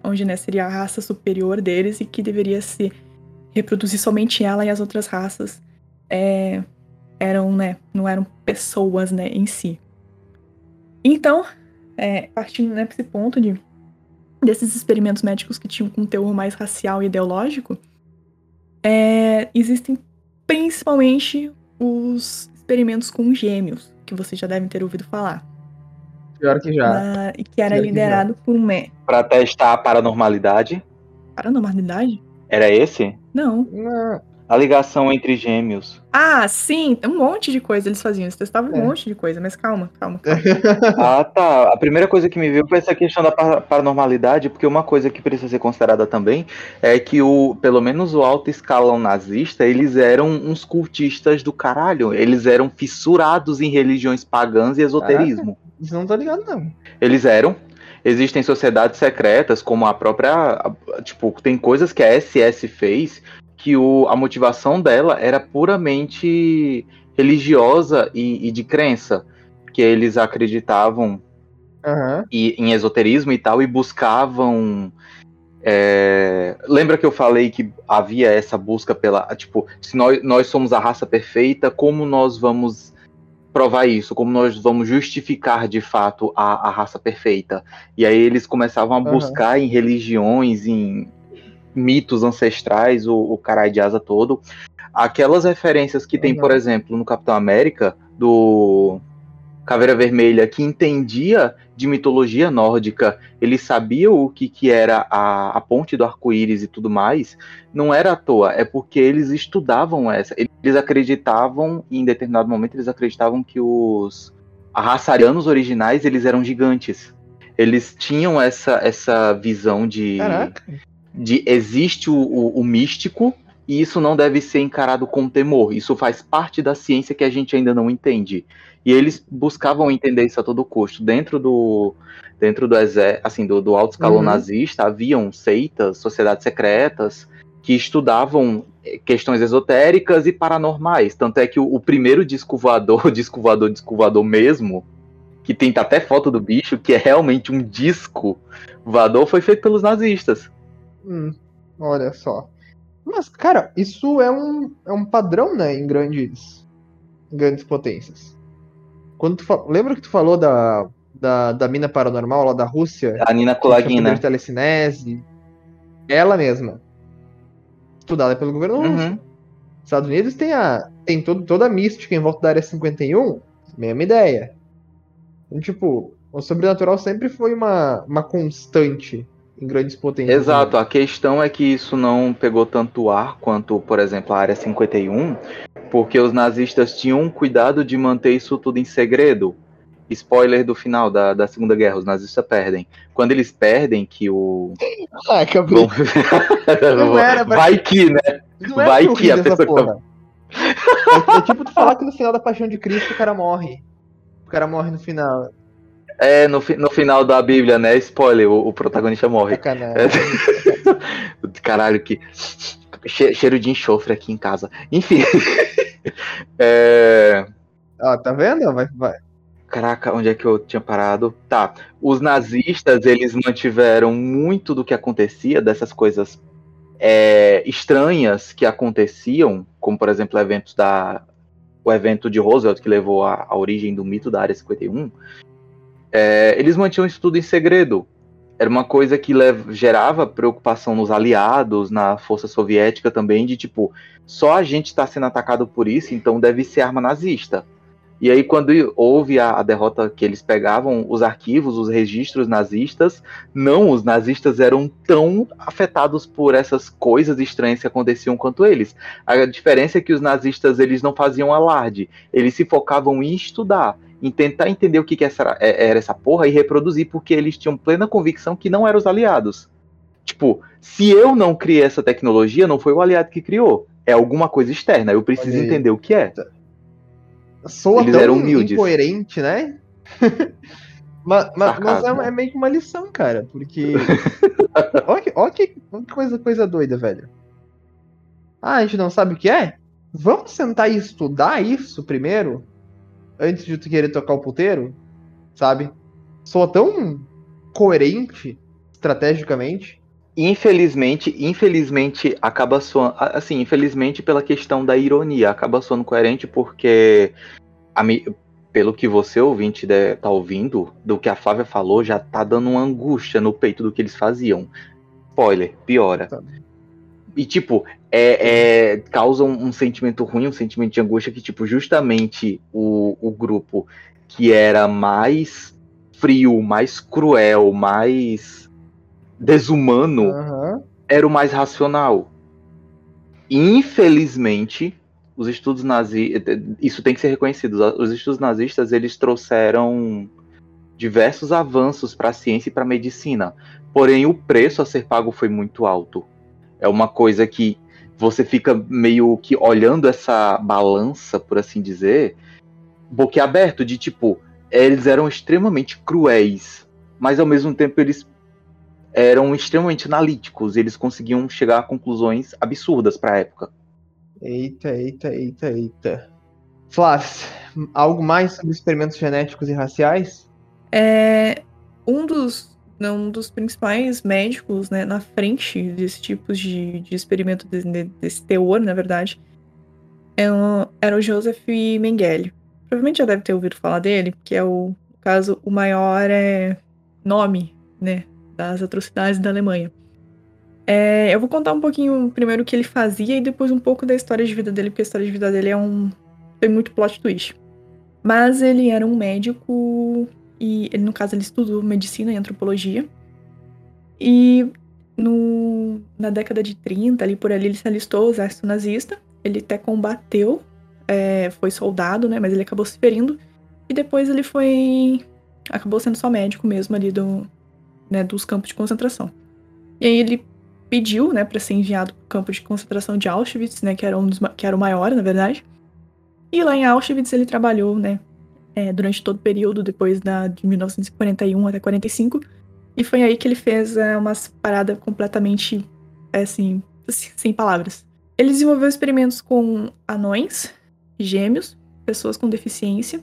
onde né, seria a raça superior deles e que deveria se reproduzir somente ela e as outras raças é, eram, né, não eram pessoas, né, em si. Então, é, partindo né, esse ponto de desses experimentos médicos que tinham um teor mais racial e ideológico, é, existem principalmente os experimentos com gêmeos, que vocês já devem ter ouvido falar. Pior que já. Uh, que era Pior liderado que por um. Pra testar a paranormalidade. Paranormalidade? Era esse? Não. Não. A ligação entre gêmeos. Ah, sim, um monte de coisa eles faziam. Eles testavam é. um monte de coisa, mas calma, calma, calma. *laughs* ah, tá. A primeira coisa que me veio foi essa questão da paranormalidade, porque uma coisa que precisa ser considerada também é que o, pelo menos o alto escalão nazista, eles eram uns cultistas do caralho. Eles eram fissurados em religiões pagãs e esoterismo. Caraca, isso não tá ligado, não. Eles eram. Existem sociedades secretas, como a própria. Tipo, tem coisas que a SS fez que o, a motivação dela era puramente religiosa e, e de crença, que eles acreditavam uhum. e, em esoterismo e tal e buscavam é... Lembra que eu falei que havia essa busca pela. Tipo, se nós, nós somos a raça perfeita, como nós vamos provar isso? Como nós vamos justificar de fato a, a raça perfeita? E aí eles começavam a uhum. buscar em religiões, em mitos ancestrais, o, o caralho de asa todo. Aquelas referências que tem, uhum. por exemplo, no Capitão América, do Caveira Vermelha, que entendia de mitologia nórdica, ele sabia o que, que era a, a ponte do arco-íris e tudo mais, não era à toa, é porque eles estudavam essa. Eles acreditavam, em determinado momento, eles acreditavam que os arraçarianos originais, eles eram gigantes. Eles tinham essa, essa visão de, Caraca de existe o, o, o místico e isso não deve ser encarado com temor. Isso faz parte da ciência que a gente ainda não entende. E eles buscavam entender isso a todo custo. Dentro do dentro do assim, do, do alto escalão uhum. nazista, haviam seitas, sociedades secretas que estudavam eh, questões esotéricas e paranormais. Tanto é que o, o primeiro disco *laughs* voador, disco voador, disco voador mesmo, que tem até foto do bicho, que é realmente um disco voador, foi feito pelos nazistas. Hum, olha só. Mas, cara, isso é um, é um padrão, né, em grandes, em grandes potências. Quando tu Lembra que tu falou da, da, da mina paranormal lá da Rússia? A Nina Kulagina. De telecinese. Ela mesma. Estudada pelo governo uhum. russo. Estados Unidos tem, a, tem todo, toda a mística em volta da área 51. Mesma ideia. Então, tipo, o sobrenatural sempre foi uma, uma constante em grandes potências. Exato, a questão é que isso não pegou tanto ar quanto, por exemplo, a Área 51, porque os nazistas tinham cuidado de manter isso tudo em segredo. Spoiler do final da, da Segunda Guerra, os nazistas perdem. Quando eles perdem, que o. Ah, acabei. *laughs* não era, Vai que, né? Não Vai que a pessoa. Porra. É, é tipo tu falar que no final da Paixão de Cristo o cara morre. O cara morre no final. É, no, no final da Bíblia, né? Spoiler, o, o protagonista morre. Sacanagem. *laughs* Caralho, que. Cheiro de enxofre aqui em casa. Enfim. *laughs* é... Ó, tá vendo? Vai, vai. Caraca, onde é que eu tinha parado? Tá. Os nazistas, eles mantiveram muito do que acontecia, dessas coisas é, estranhas que aconteciam, como por exemplo eventos da, o evento de Roosevelt que levou à, origem do mito da Área 51. É, eles mantinham isso tudo em segredo. Era uma coisa que gerava preocupação nos aliados, na força soviética também, de tipo, só a gente está sendo atacado por isso, então deve ser arma nazista. E aí, quando houve a, a, derrota que eles pegavam os arquivos, os registros nazistas, não, os nazistas eram tão afetados por essas coisas estranhas que aconteciam quanto eles. A diferença é que os nazistas eles não faziam alarde, eles se focavam em estudar, em tentar entender o que, que essa, é, era essa porra e reproduzir, porque eles tinham plena convicção que não eram os aliados. Tipo, se eu não criei essa tecnologia, não foi o aliado que criou. É alguma coisa externa, eu preciso entender o que é. Soa Eles tão incoerente, né? *laughs* mas, mas, mas é, é, meio que uma lição, cara, porque. *laughs* olha, que, olha que coisa, coisa doida, velho. Ah, a gente não sabe o que é? Vamos sentar e estudar isso primeiro? Antes de tu querer tocar o puteiro? Sabe? Soa tão coerente estrategicamente. Infelizmente, infelizmente acaba soando, assim, infelizmente pela questão da ironia, acaba soando coerente porque a, pelo que você ouvinte de, tá ouvindo, do que a Flávia falou, já tá dando uma angústia no peito do que eles faziam. Spoiler, piora. Tá. E tipo, é, é causa um, um, sentimento ruim, um sentimento de angústia que, tipo, justamente o, o grupo que era mais frio, mais cruel, mais desumano uhum. era o mais racional. Infelizmente, os estudos nazistas, isso tem que ser reconhecido, os estudos nazistas eles trouxeram diversos avanços para a ciência e para a medicina. Porém, o preço a ser pago foi muito alto. É uma coisa que você fica meio que olhando essa balança, por assim dizer, boquiaberto, de tipo, eles eram extremamente cruéis, mas ao mesmo tempo eles eram extremamente analíticos, eles conseguiam chegar a conclusões absurdas para a época. Eita, eita, eita, eita. Flávio, algo mais sobre experimentos genéticos e raciais? É, um dos, um dos principais médicos né, na frente desse tipo de, de experimento, de, desse teor, na verdade, é era o Joseph Mengele. Provavelmente já deve ter ouvido falar dele, que é o, caso, o maior é, nome né, das atrocidades da Alemanha. É, eu vou contar um pouquinho primeiro o que ele fazia e depois um pouco da história de vida dele, porque a história de vida dele é um. tem muito plot twist. Mas ele era um médico e, ele, no caso, ele estudou medicina e antropologia. E no, na década de 30, ali por ali, ele se alistou ao exército nazista. Ele até combateu, é, foi soldado, né? Mas ele acabou se ferindo. E depois ele foi. acabou sendo só médico mesmo ali do, né, dos campos de concentração. E aí ele pediu, né, para ser enviado para o campo de concentração de Auschwitz, né, que era um dos que era o maior, na verdade. E lá em Auschwitz ele trabalhou, né, é, durante todo o período depois da de 1941 até 45. E foi aí que ele fez é, umas paradas completamente é, assim, assim, sem palavras. Ele desenvolveu experimentos com anões, gêmeos, pessoas com deficiência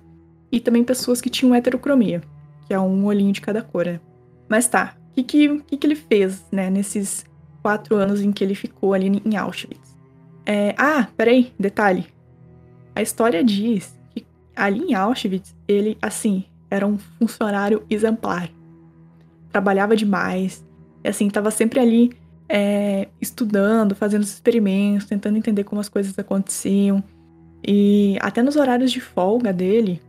e também pessoas que tinham heterocromia, que é um olhinho de cada cor, né? Mas tá, o que, que, que, ele fez, né, nesses quatro anos em que ele ficou ali em Auschwitz? É, ah, peraí, detalhe. A história diz que ali em Auschwitz, ele, assim, era um funcionário exemplar. Trabalhava demais, assim, tava sempre ali é, estudando, fazendo experimentos, tentando entender como as coisas aconteciam. E até nos horários de folga dele,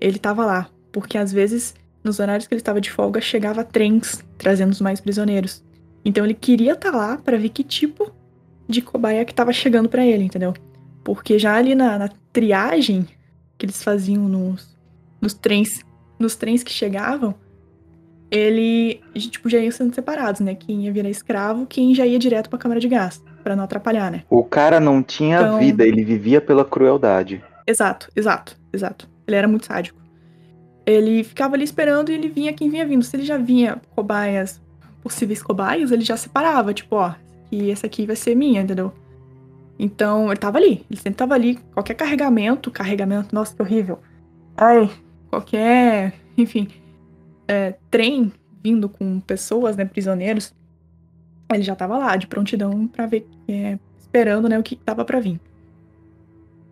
ele tava lá, porque às vezes nos horários que ele estava de folga, chegava trens trazendo os mais prisioneiros. Então ele queria estar tá lá para ver que tipo de cobaia que estava chegando para ele, entendeu? Porque já ali na, na, triagem que eles faziam nos, nos trens, nos trens que chegavam, ele tipo já iam sendo separados, né? Quem ia virar escravo, quem já ia direto para a câmara de gás, para não atrapalhar, né? O cara não tinha então... vida, ele vivia pela crueldade. Exato, exato, exato. Ele era muito sádico. ele ficava ali esperando e ele vinha quem vinha vindo. Se ele já vinha cobaias, possíveis cobaias, ele já separava, tipo, ó, que esse aqui vai ser minha, entendeu? Então, ele tava ali, ele sempre tava ali. Qualquer carregamento, carregamento, nossa, que horrível. Ai, qualquer, enfim, é, trem vindo com pessoas, né, prisioneiros, ele já tava lá, de prontidão para ver, é, esperando, né, o que tava para vir.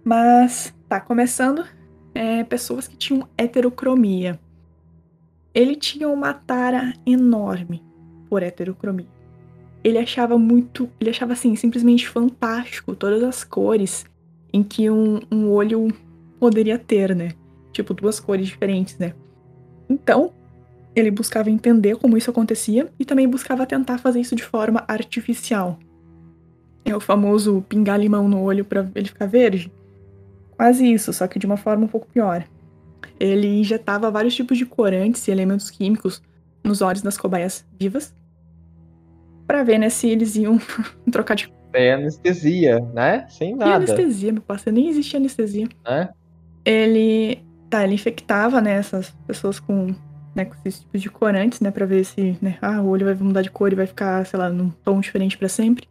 Mas, tá, começando, é, pessoas que tinham heterocromia. Ele tinha uma tara enorme por heterocromia. Ele achava muito, ele achava assim, simplesmente fantástico todas as cores em que um, um olho poderia ter, né? Tipo, duas cores diferentes, né? Então, ele buscava entender como isso acontecia e também buscava tentar fazer isso de forma artificial. É o famoso pingar limão no olho para ele ficar verde. Quase isso, só que de uma forma um pouco pior. Ele injetava vários tipos de corantes e elementos químicos nos olhos das cobaias vivas para ver né, se eles iam *laughs* trocar de. É anestesia, né? Sem nada. E anestesia, meu parceiro, nem existia anestesia. É? Ele. Tá, ele infectava, né, essas pessoas com né, com esses tipos de corantes, né, para ver se, né, ah, o olho vai mudar de cor e vai ficar, sei lá, num tom diferente para sempre.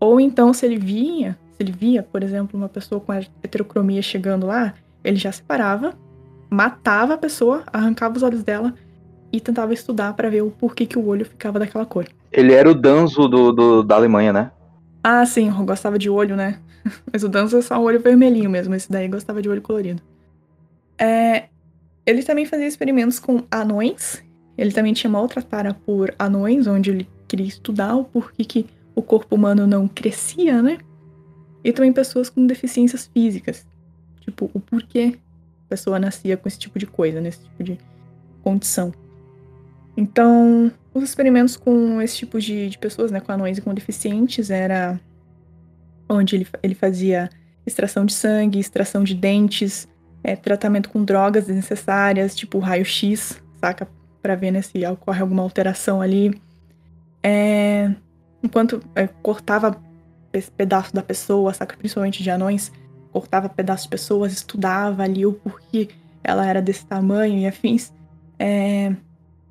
Ou então, se ele vinha, se ele via, por exemplo, uma pessoa com heterocromia chegando lá, ele já separava, matava a pessoa, arrancava os olhos dela e tentava estudar para ver o porquê que o olho ficava daquela cor. Ele era o Danzo do, do, da Alemanha, né? Ah, sim, gostava de olho, né? *laughs* Mas o Danzo é só o olho vermelhinho mesmo, esse daí gostava de olho colorido. É, ele também fazia experimentos com anões. Ele também tinha uma outra tara por anões, onde ele queria estudar o porquê que o corpo humano não crescia, né? E também pessoas com deficiências físicas. Tipo, o porquê a pessoa nascia com esse tipo de coisa, nesse tipo de condição. Então, os experimentos com esse tipo de, de pessoas, né, com anões e com deficientes, era onde ele, ele fazia extração de sangue, extração de dentes, é, tratamento com drogas desnecessárias, tipo raio-x, saca? Pra ver né, se ocorre alguma alteração ali. É, enquanto é, cortava pedaço da pessoa, saca? Principalmente de anões, cortava pedaços de pessoas, estudava ali o porquê ela era desse tamanho e afins. É,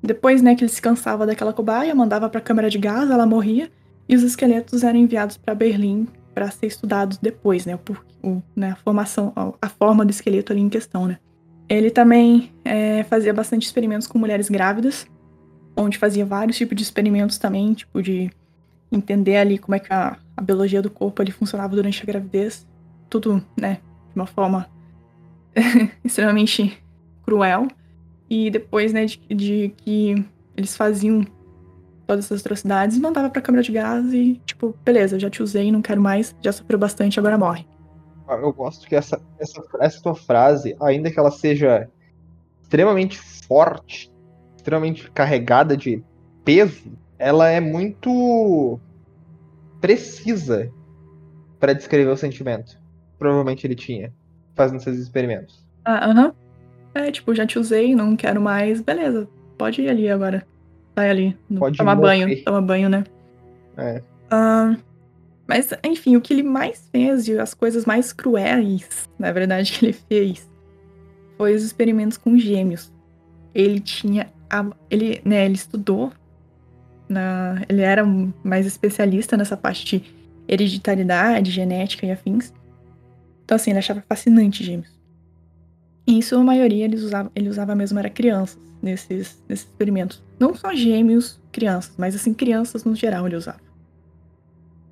depois, né, que ele se cansava daquela cobaia, mandava pra câmara de gás, ela morria, e os esqueletos eram enviados para Berlim para ser estudados depois, né? Por, o, né, a formação, a forma do esqueleto ali em questão, né? Ele também é, fazia bastante experimentos com mulheres grávidas, onde fazia vários tipos de experimentos também, tipo de entender ali como é que a, a biologia do corpo ali funcionava durante a gravidez, tudo, né, de uma forma *laughs* extremamente cruel. E depois, né, de, de que eles faziam todas essas atrocidades, mandava pra câmara de gás e, tipo, beleza, já te usei, não quero mais, já sofreu bastante, agora morre. Ah, eu gosto que essa, essa, essa tua frase, ainda que ela seja extremamente forte, extremamente carregada de peso, ela é muito precisa para descrever o sentimento. Provavelmente ele tinha, fazendo esses experimentos. Ah, aham. Uh -huh. É, tipo, já te usei, não quero mais, beleza, pode ir ali agora. Vai ali. Pode tomar morrer. banho. Toma banho, né? É. Uh, mas, enfim, o que ele mais fez, e as coisas mais cruéis, na verdade, *laughs* que ele fez, foi os experimentos com gêmeos. Ele tinha. A, ele, né, ele estudou. Na, ele era mais especialista nessa parte de hereditariedade, genética e afins. Então, assim, ele achava fascinante gêmeos. E em sua maioria, ele usava, ele usava mesmo era crianças nesses, nesses experimentos. Não só gêmeos, crianças, mas assim, crianças no geral ele usava.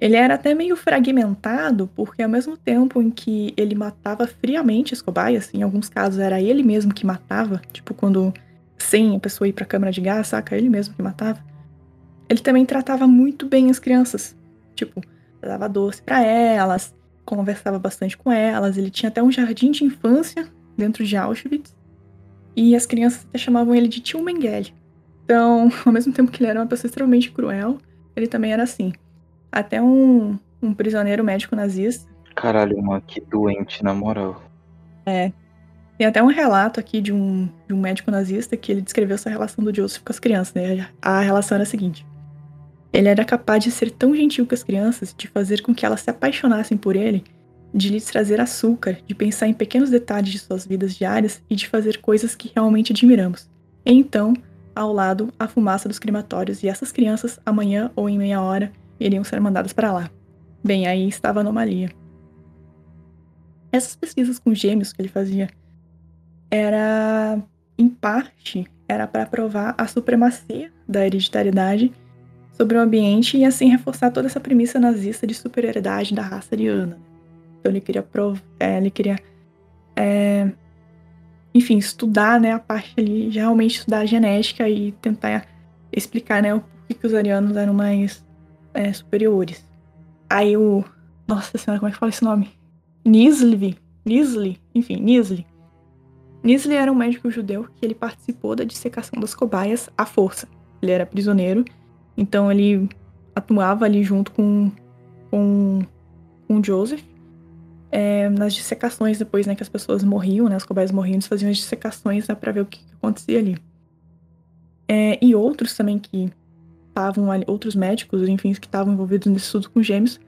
Ele era até meio fragmentado, porque ao mesmo tempo em que ele matava friamente as cobaias, em alguns casos era ele mesmo que matava, tipo quando sem a pessoa ir pra câmara de gás, saca? Ele mesmo que matava. Ele também tratava muito bem as crianças. Tipo, dava doce para elas, conversava bastante com elas. Ele tinha até um jardim de infância dentro de Auschwitz. E as crianças até chamavam ele de tio Mengele. Então, *laughs* ao mesmo tempo que ele era uma pessoa extremamente cruel, ele também era assim. Até um, um prisioneiro médico nazista. Caralho, mano, que doente, na moral. É. Tem até um relato aqui de um, de um médico nazista que ele descreveu essa relação do Joseph com as crianças, né? A relação era a seguinte. Ele era capaz de ser tão gentil com as crianças, de fazer com que elas se apaixonassem por ele, de lhes trazer açúcar, de pensar em pequenos detalhes de suas vidas diárias e de fazer coisas que realmente admiramos. E então, ao lado, a fumaça dos crematórios e essas crianças, amanhã ou em meia hora, iriam ser mandadas para lá. Bem, aí estava a anomalia. Essas pesquisas com gêmeos que ele fazia era, em parte, era para provar a supremacia da hereditariedade sobre o ambiente e assim reforçar toda essa premissa nazista de superioridade da raça ariana. Então ele queria provar, é, ele queria, é, enfim, estudar, né, a parte ali, realmente estudar a genética e tentar explicar, né, o que os arianos eram mais é, superiores. Aí o, nossa senhora, como é que fala esse nome? Nisli, Nisli, enfim, Nisli. Nisli era um médico judeu que ele participou da dissecação das cobaias à força. Ele era prisioneiro, então ele atuava ali junto com com, com Joseph é, nas dissecações depois, né, que as pessoas morriam, né, as cobaias morriam, eles faziam as dissecações né, para ver o que, que acontecia ali. É, e outros também que estavam outros médicos, enfim, que estavam envolvidos nesse estudo com gêmeos,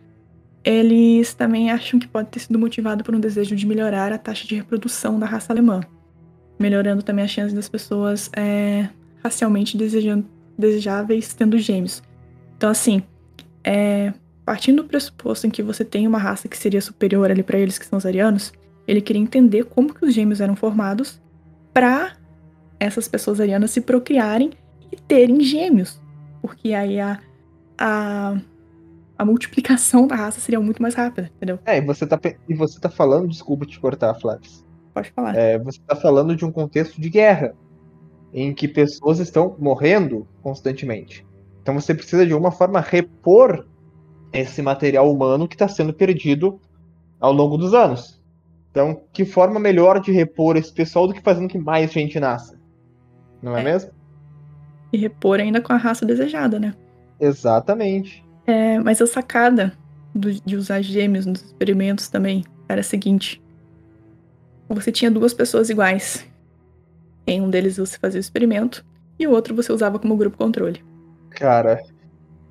eles também acham que pode ter sido motivado por um desejo de melhorar a taxa de reprodução da raça alemã, melhorando também a chance das pessoas é, racialmente desejando, desejáveis tendo gêmeos. Então, assim, é, partindo do pressuposto em que você tem uma raça que seria superior ali para eles que são os arianos, ele queria entender como que os gêmeos eram formados para essas pessoas arianas se procriarem e terem gêmeos, porque aí a, a a multiplicação da raça seria muito mais rápida, entendeu? É, e você tá, e você tá falando, desculpa te cortar, Flávio. Pode falar. É, você tá falando de um contexto de guerra, em que pessoas estão morrendo constantemente. Então você precisa de alguma forma repor esse material humano que está sendo perdido ao longo dos anos. Então, que forma melhor de repor esse pessoal do que fazendo que mais gente nasça? Não é, é. mesmo? E repor ainda com a raça desejada, né? Exatamente. É, mas a sacada do, de usar gêmeos nos experimentos também era a seguinte: você tinha duas pessoas iguais. Em um deles você fazia o experimento e o outro você usava como grupo controle. Cara,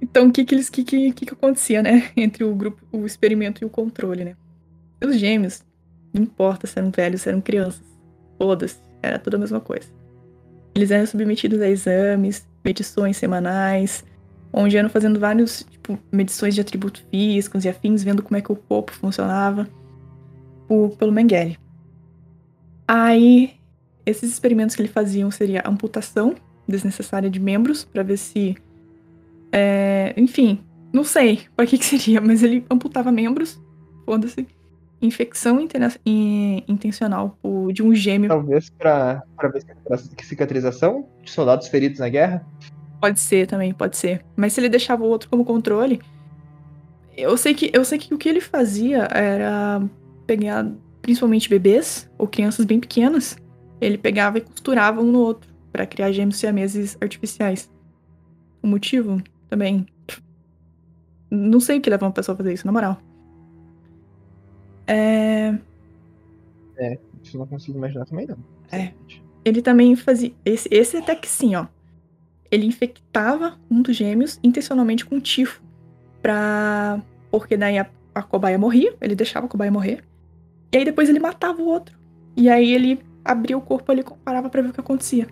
então, o que que, eles, que, que, que acontecia, né? *laughs* Entre o grupo, o experimento e o controle, né? Os gêmeos, não importa se eram velhos, se eram crianças, todas, era tudo a mesma coisa. Eles eram submetidos a exames, medições semanais, onde eram fazendo vários, tipo, medições de atributos físicos e afins, vendo como é que o corpo funcionava, por, pelo Mengele. Aí, esses experimentos que ele faziam seria amputação desnecessária de membros, para ver se é, enfim, não sei para que, que seria, *laughs* mas ele amputava membros, foda-se. Infecção intencional de um gêmeo. Talvez para ver cicatrização de soldados feridos na guerra? Pode ser também, pode ser. Mas se ele deixava o outro como controle. Eu sei que, eu sei que o que ele fazia era pegar principalmente bebês ou crianças bem pequenas. Ele pegava e costurava um no outro para criar gêmeos siameses artificiais. O motivo? Também. Não sei o que leva uma pessoa a fazer isso, na moral. É. É, isso eu não consigo imaginar também, não. É. Ele também fazia. Esse, esse até que sim, ó. Ele infectava um dos gêmeos intencionalmente com tifo. Pra. Porque daí a, a cobaia morria, ele deixava a cobaia morrer. E aí depois ele matava o outro. E aí ele abria o corpo ali e comparava pra ver o que acontecia.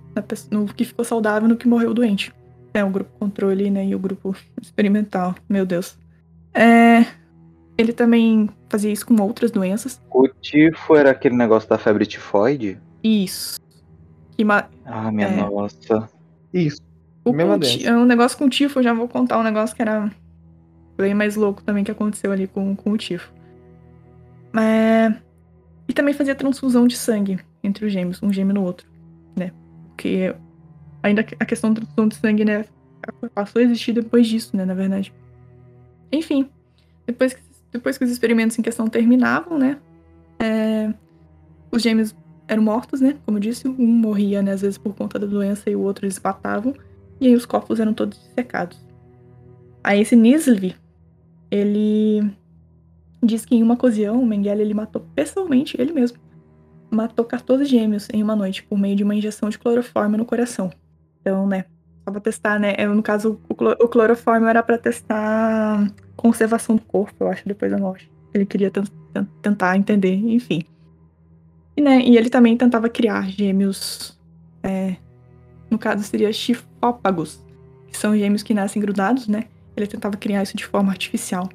No que ficou saudável no que morreu doente. É, o grupo controle, né? E o grupo experimental. Meu Deus. É, ele também fazia isso com outras doenças. O tifo era aquele negócio da febre tifoide? Isso. Ma... Ah, minha é... nossa. Isso. O é um negócio com tifo, eu já vou contar um negócio que era bem mais louco também que aconteceu ali com, com o tifo. É... E também fazia transfusão de sangue entre os gêmeos, um gêmeo no outro, né? Porque Ainda a questão da transfusão de sangue, né? Passou a existir depois disso, né? Na verdade. Enfim. Depois que, depois que os experimentos em questão terminavam, né? É, os gêmeos eram mortos, né? Como eu disse, um morria, né? Às vezes por conta da doença e o outro eles. E aí os corpos eram todos secados. Aí esse Nisli, ele diz que em uma ocasião o Mengele ele matou pessoalmente ele mesmo. Matou 14 gêmeos em uma noite por meio de uma injeção de cloroforme no coração. Então, né, só pra testar, né? Eu, no caso, o, clor o clorofórmio era para testar conservação do corpo, eu acho, depois da morte. Ele queria tentar entender, enfim. E, né, e ele também tentava criar gêmeos, é, no caso seria chifópagos, que são gêmeos que nascem grudados, né? Ele tentava criar isso de forma artificial.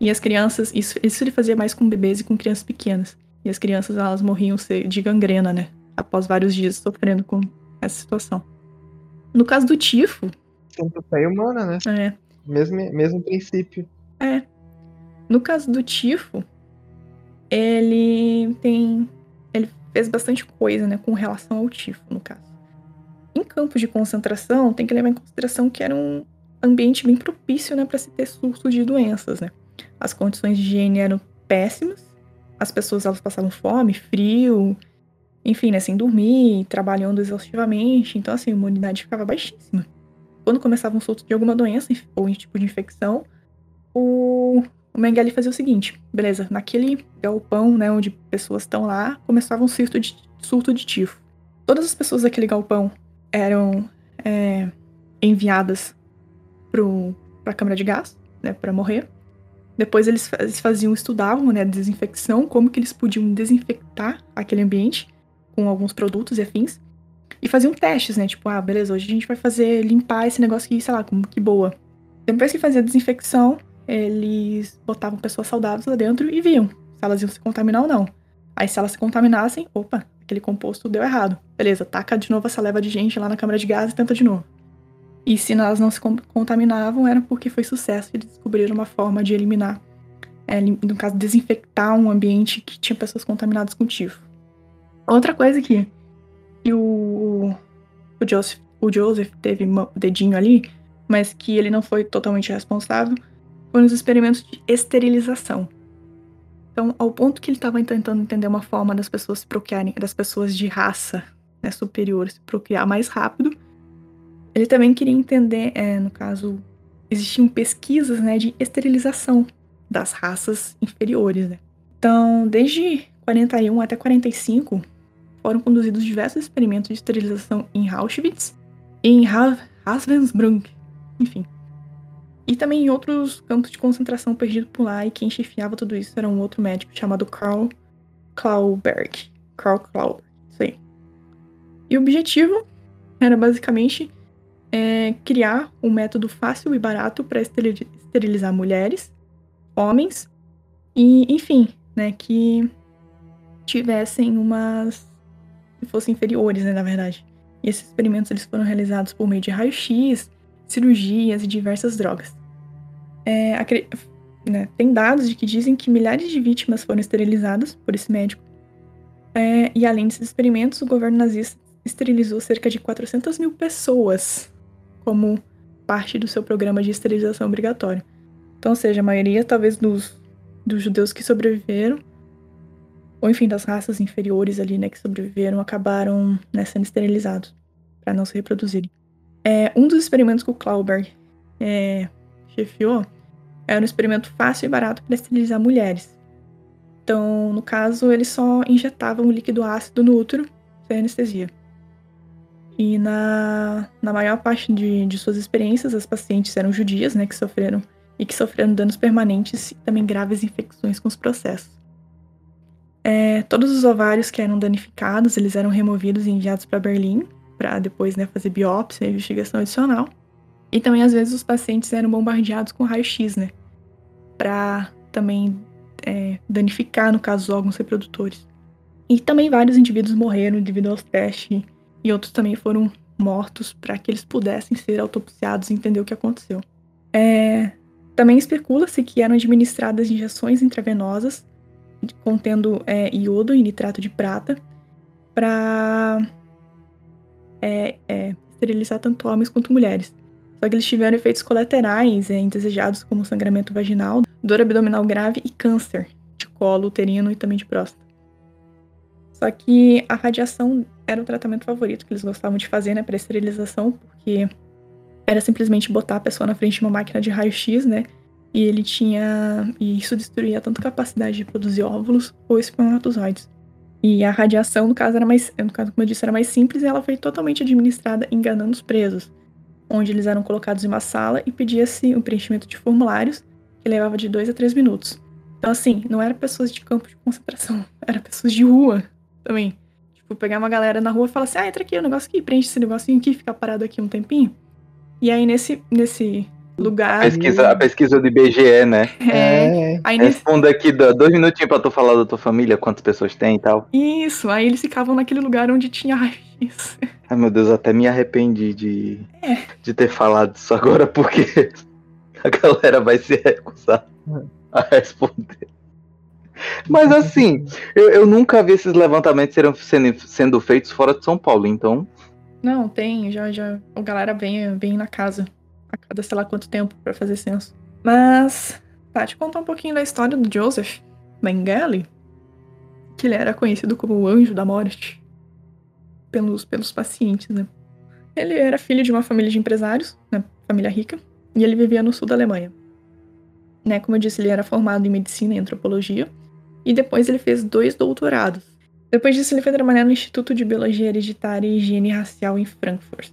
E as crianças, isso, isso ele fazia mais com bebês e com crianças pequenas. E as crianças, elas morriam de gangrena, né? Após vários dias sofrendo com essa situação. No caso do tifo. Centopeia humana, né? É. Mesmo, mesmo princípio. É. No caso do tifo, ele tem. Ele fez bastante coisa, né? Com relação ao tifo, no caso. Em campos de concentração, tem que levar em consideração que era um ambiente bem propício, né? Para se ter surtos de doenças, né? As condições de higiene eram péssimas. As pessoas elas passavam fome, frio, enfim, né, sem dormir, trabalhando exaustivamente. Então, assim, a imunidade ficava baixíssima. Quando começava um surto de alguma doença ou um tipo de infecção, o, o Mengele fazia o seguinte: beleza, naquele galpão, né, onde pessoas estão lá, começava um surto de, surto de tifo. Todas as pessoas daquele galpão eram é, enviadas para a câmara de gás, né, para morrer. Depois eles, faziam, estudavam, né, desinfecção, como que eles podiam desinfectar aquele ambiente com alguns produtos e afins. E faziam testes, né, tipo, ah, beleza, hoje a gente vai fazer, limpar esse negócio aqui, sei lá, como que boa. Depois que fazia a desinfecção, eles botavam pessoas saudáveis lá dentro e viam se elas iam se contaminar ou não. Aí se elas se contaminassem, opa, aquele composto deu errado. Beleza, taca de novo essa leva de gente lá na câmara de gás e tenta de novo. E se elas não se contaminavam, era porque foi sucesso e descobriram uma forma de eliminar, é, no caso, desinfectar um ambiente que tinha pessoas contaminadas com tifo. Outra coisa que, que o, o, Joseph, o Joseph teve dedinho ali, mas que ele não foi totalmente responsável, foram os experimentos de esterilização. Então, ao ponto que ele estava tentando entender uma forma das pessoas se procriarem, das pessoas de raça né, superior se procriar mais rápido, ele também queria entender, é, no caso, existiam pesquisas né, de esterilização das raças inferiores. Né? Então, desde 41 até 45, foram conduzidos diversos experimentos de esterilização em Auschwitz e em Ravensbrück, enfim. E também em outros campos de concentração perdidos por lá, e quem chefiava tudo isso era um outro médico chamado Karl Klauberg. Karl Klauberg, isso aí. E o objetivo era basicamente é criar um método fácil e barato para esterilizar mulheres, homens e, enfim, né, que tivessem umas fossem inferiores, né, na verdade. E esses experimentos eles foram realizados por meio de raio-x, cirurgias e diversas drogas. É, né, tem dados de que dizem que milhares de vítimas foram esterilizadas por esse médico. É, e além desses experimentos, o governo nazista esterilizou cerca de 400 mil pessoas como parte do seu programa de esterilização obrigatório. Então, ou seja, a maioria, talvez, dos, dos judeus que sobreviveram, ou enfim, das raças inferiores ali, né, que sobreviveram, acabaram né, sendo esterilizados para não se reproduzirem. É, um dos experimentos que o Klauberg é, chefiou era um experimento fácil e barato para esterilizar mulheres. Então, no caso, eles só injetavam um líquido ácido no útero sem anestesia. E na, na maior parte de, de suas experiências, as pacientes eram judias, né, que sofreram e que sofreram danos permanentes e também graves infecções com os processos. É, todos os ovários que eram danificados, eles eram removidos e enviados para Berlim, para depois né, fazer biópsia e investigação adicional. E também, às vezes, os pacientes eram bombardeados com raio-x, né? Para também é, danificar, no caso, os órgãos reprodutores. E também vários indivíduos morreram devido aos testes e outros também foram mortos para que eles pudessem ser autopsiados e entender o que aconteceu. É, também especula-se que eram administradas injeções intravenosas contendo é, iodo e nitrato de prata para é, é, esterilizar tanto homens quanto mulheres. Só que eles tiveram efeitos colaterais é, indesejados, como sangramento vaginal, dor abdominal grave e câncer de colo uterino e também de próstata. Só que a radiação era o tratamento favorito que eles gostavam de fazer, né, para esterilização, porque era simplesmente botar a pessoa na frente de uma máquina de raio-x, né? E ele tinha. E isso destruía tanto capacidade de produzir óvulos ou espermatozoides. E a radiação, no caso, era mais. No caso, como eu disse, era mais simples e ela foi totalmente administrada enganando os presos. Onde eles eram colocados em uma sala e pedia-se um preenchimento de formulários, que levava de 2 a 3 minutos. Então, assim, não era pessoas de campo de concentração, *laughs* era pessoas de rua também. Tipo, pegar uma galera na rua e falar assim: ah, entra aqui, o um negócio aqui, preenche esse negocinho aqui, fica parado aqui um tempinho. E aí, nesse, nesse lugar. Pesquisa, a pesquisa do IBGE, né? É. É. Aí. Responda aqui do- dois minutinhos pra tu falar da tua família, quantas pessoas tem e tal. Isso, aí eles ficavam naquele lugar onde tinha raio-x. Ai meu Deus, até me arrependi de, É. de ter falado isso agora, porque *laughs* a galera vai se recusar a responder. Mas assim, eu, eu nunca vi esses levantamentos serem sendo, sendo feitos fora de São Paulo, então. Não, tem, já, já. A galera vem, vem na casa cada sei lá quanto tempo pra fazer censo. Mas, tá, te contar um pouquinho da história do Joseph Mengele, que ele era conhecido como o anjo da morte pelos, pelos pacientes, né? Ele era filho de uma família de empresários, né? Família rica, e ele vivia no sul da Alemanha. Né, como eu disse, ele era formado em medicina e antropologia, e depois ele fez dois doutorados. Depois disso, ele foi trabalhar no Instituto de Biologia Hereditária e Higiene Racial em Frankfurt.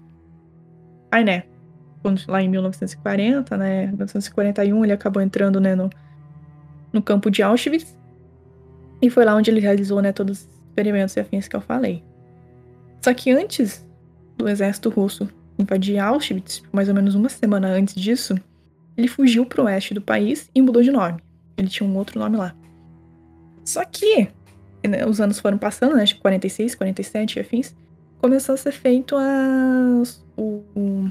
Aí, né, quando, lá em 1940, né, 1941, ele acabou entrando, né, no, no campo de Auschwitz. E foi lá onde ele realizou, né, todos os experimentos e afins que eu falei. Só que antes do exército russo invadir Auschwitz, mais ou menos uma semana antes disso, ele fugiu pro oeste do país e mudou de nome. Ele tinha um outro nome lá. Só que né, os anos foram passando, né? Acho que 46, 47 e afins. Começou a ser feito as, o, o,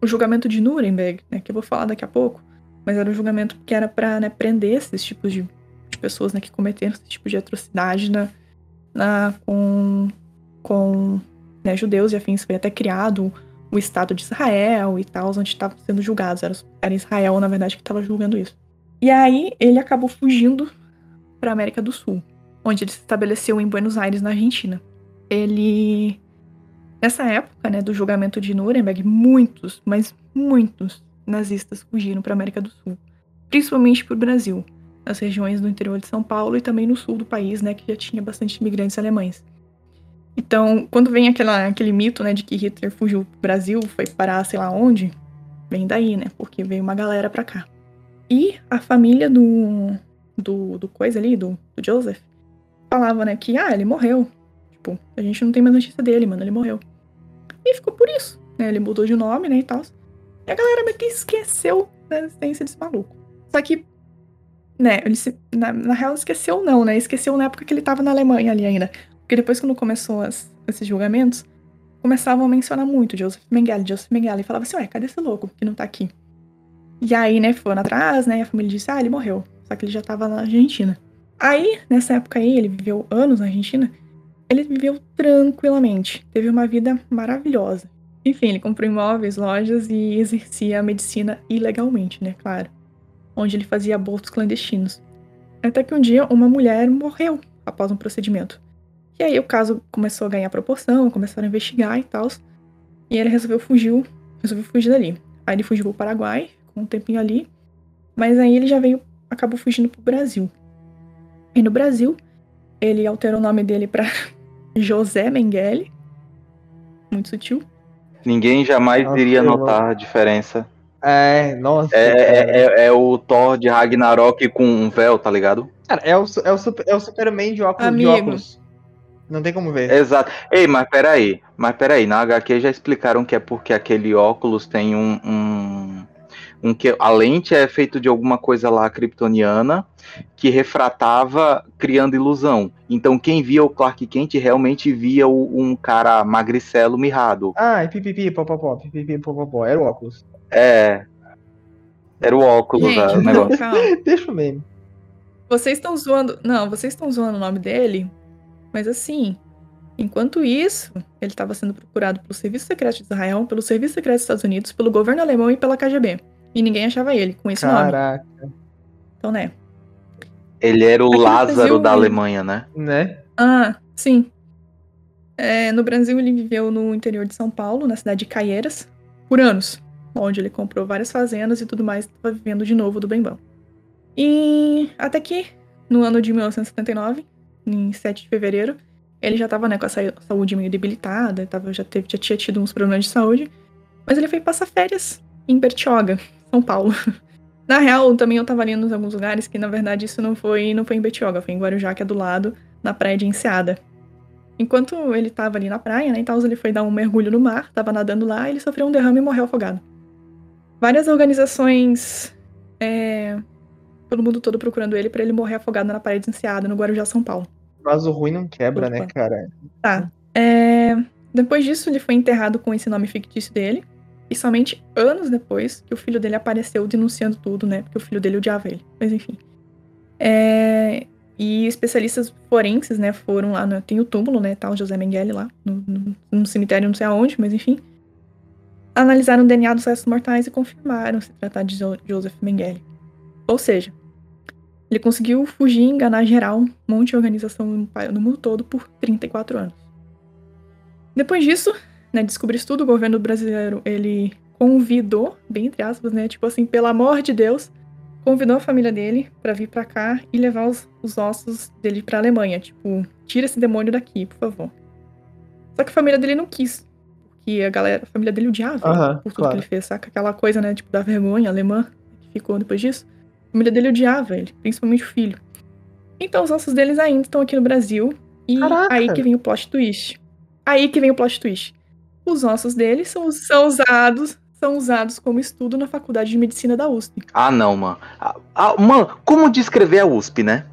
o julgamento de Nuremberg, né? Que eu vou falar daqui a pouco. Mas era um julgamento que era pra né, prender esses tipos de, de pessoas né, que cometeram esse tipo de atrocidade na, na, com, com né, judeus e afins. Foi até criado o Estado de Israel e tal, onde estavam sendo julgados. Era, era Israel, na verdade, que estava julgando isso. E aí ele acabou fugindo para América do Sul onde ele se estabeleceu em Buenos Aires, na Argentina. Ele. Nessa época, né, do julgamento de Nuremberg, muitos, mas muitos nazistas fugiram para América do Sul, principalmente para o Brasil, nas regiões do interior de São Paulo e também no sul do país, né, que já tinha bastante imigrantes alemães. Então, quando vem aquela, aquele mito, né, de que Hitler fugiu pro Brasil, foi parar sei lá onde, vem daí, né, porque veio uma galera para cá. E a família do, do, do coisa ali, do, do Joseph, falava, né, que, ah, ele morreu. Tipo, a gente não tem mais notícia dele, mano, ele morreu. E ficou por isso, né, ele mudou de nome, né, e tal. E a galera meio que esqueceu da existência desse maluco. Só que, né, ele se, na, na real esqueceu não, né, esqueceu na época que ele tava na Alemanha ali ainda. Porque depois quando começou as, esses julgamentos, começavam a mencionar muito Joseph Mengele, Joseph Mengele, e falava assim, ué, cadê esse louco que não tá aqui? E aí, né, foram atrás, né, e a família disse, ah, ele morreu. Só que ele já tava na Argentina. Aí, nessa época aí, ele viveu anos na Argentina, ele viveu tranquilamente, teve uma vida maravilhosa. Enfim, ele comprou imóveis, lojas e exercia a medicina ilegalmente, né, claro. Onde ele fazia abortos clandestinos. Até que um dia uma mulher morreu após um procedimento. E aí o caso começou a ganhar proporção, começaram a investigar e tal. E ele resolveu fugir, resolveu fugir dali. Aí ele fugiu pro Paraguai, com um tempinho ali. Mas aí ele já veio, acabou fugindo pro Brasil. E no Brasil, ele alterou o nome dele pra José Mengele. Muito sutil. Ninguém jamais Nossa, iria notar a diferença. É, nossa. É, é, é- é o Thor de Ragnarok com um véu, tá ligado? Cara, é o, é o, super, é o Superman de óculos, de óculos. Não tem como ver. Exato. Ei, mas peraí. Mas peraí, na HQ já explicaram que é porque aquele óculos tem um. um, um que a lente é feito de alguma coisa lá kryptoniana que refratava criando ilusão. Então quem via o Clark Kent realmente via o- um cara magricelo mirrado. Ah, e pipipi, popopó, pipipi, popopó. Era o óculos. É. Era o óculos, Gente, é, o negócio. *laughs* Deixa o meme. Vocês estão zoando. Não, vocês estão zoando o nome dele. Mas assim, enquanto isso, ele estava sendo procurado pelo Serviço Secreto de Israel, pelo Serviço Secreto dos Estados Unidos, pelo governo alemão e pela KGB. E ninguém achava ele com esse nome. Caraca, Então, né? Ele era o Aqui Lázaro Brasil, da Alemanha, né? né? Ah, sim. É, no Brasil, ele viveu no interior de São Paulo, na cidade de Caieiras, por anos. Onde ele comprou várias fazendas e tudo mais, estava vivendo de novo do bem-bom. E até que, no ano de 1979, em 7 de fevereiro, ele já estava né, com a sa- saúde meio debilitada, tava, já, teve, já tinha tido uns problemas de saúde. Mas ele foi passar férias em Bertioga, São Paulo. *laughs* Na real, também eu tava lendo em alguns lugares que, na verdade, isso não foi, não foi em Betioga, foi em Guarujá, que é do lado, na praia de Enseada. Enquanto ele tava ali na praia, né, então ele foi dar um mergulho no mar, tava nadando lá, ele sofreu um derrame e morreu afogado. Várias organizações é, todo mundo todo procurando ele para ele morrer afogado na praia de Enseada, no Guarujá, São Paulo. Mas o ruim não quebra, né, Opa. cara? Tá. É, Depois disso, ele foi enterrado com esse nome fictício dele. E somente anos depois que o filho dele apareceu denunciando tudo, né? Porque o filho dele odiava ele. Mas enfim. É, E especialistas forenses, né, foram lá. No... Tem o túmulo, né? O José Mengele lá. No, no- no cemitério, não sei aonde, mas enfim. Analisaram o DNA dos restos mortais e confirmaram se tratar de Jo- Joseph Mengele. Ou seja, ele conseguiu fugir e enganar geral, um monte de organização no mundo todo por 34 anos. Depois disso, né, descobrir isso tudo, o governo brasileiro, ele convidou, bem entre aspas, né, tipo assim, pelo amor de Deus, convidou a família dele pra vir pra cá e levar os, os ossos dele pra Alemanha, tipo, tira esse demônio daqui, por favor. Só que a família dele não quis, porque a galera, a família dele odiava por tudo claro. que ele fez, saca? Aquela coisa, né, tipo, da vergonha alemã que ficou depois disso. A família dele odiava ele, principalmente o filho. Então os ossos deles ainda estão aqui no Brasil. E Caraca! aí que vem o plot twist. Aí que vem o plot twist. Os ossos deles são, são usados são usados como estudo na faculdade de medicina da USP. Ah, não, mano. Ah, ah, mano, como descrever a USP, né?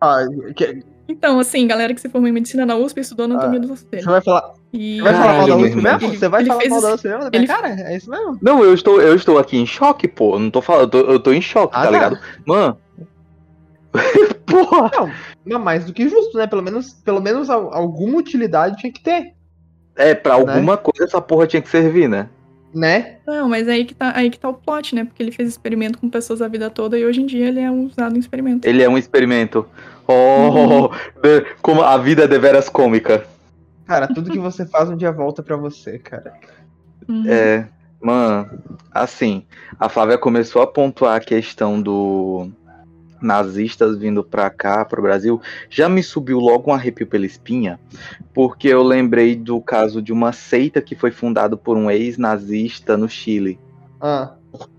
Ah, que- Então, assim, galera que se formou em medicina na USP estudou anatomia dos ossos você dele. vai falar, E você vai falar mal da USP mesmo? Ele- Você vai falar fez mal da USP mesmo? da minha ele- cara? É isso mesmo? Não, eu estou, eu estou aqui em choque, pô. Eu não tô falando, eu tô, eu tô em choque, Ah, tá tá. ligado? Mano. *laughs* Porra! Não, mas mais do que justo, né? Pelo menos, pelo menos al- alguma utilidade tinha que ter, É, pra alguma coisa essa porra tinha que servir, né? né? Não, mas aí que, tá, aí que tá o plot, né? Porque ele fez experimento com pessoas a vida toda e hoje em dia ele é usado em experimento. Ele é um experimento. Oh, Uhum. *laughs* de- como a vida é deveras cômica. Cara, tudo que você faz um dia volta pra você, cara. Uhum. É, mano, assim, a Flávia começou a pontuar a questão do nazistas vindo pra cá, pro Brasil, já me subiu logo um arrepio pela espinha, porque eu lembrei do caso de uma seita que foi fundada por um ex-nazista no Chile,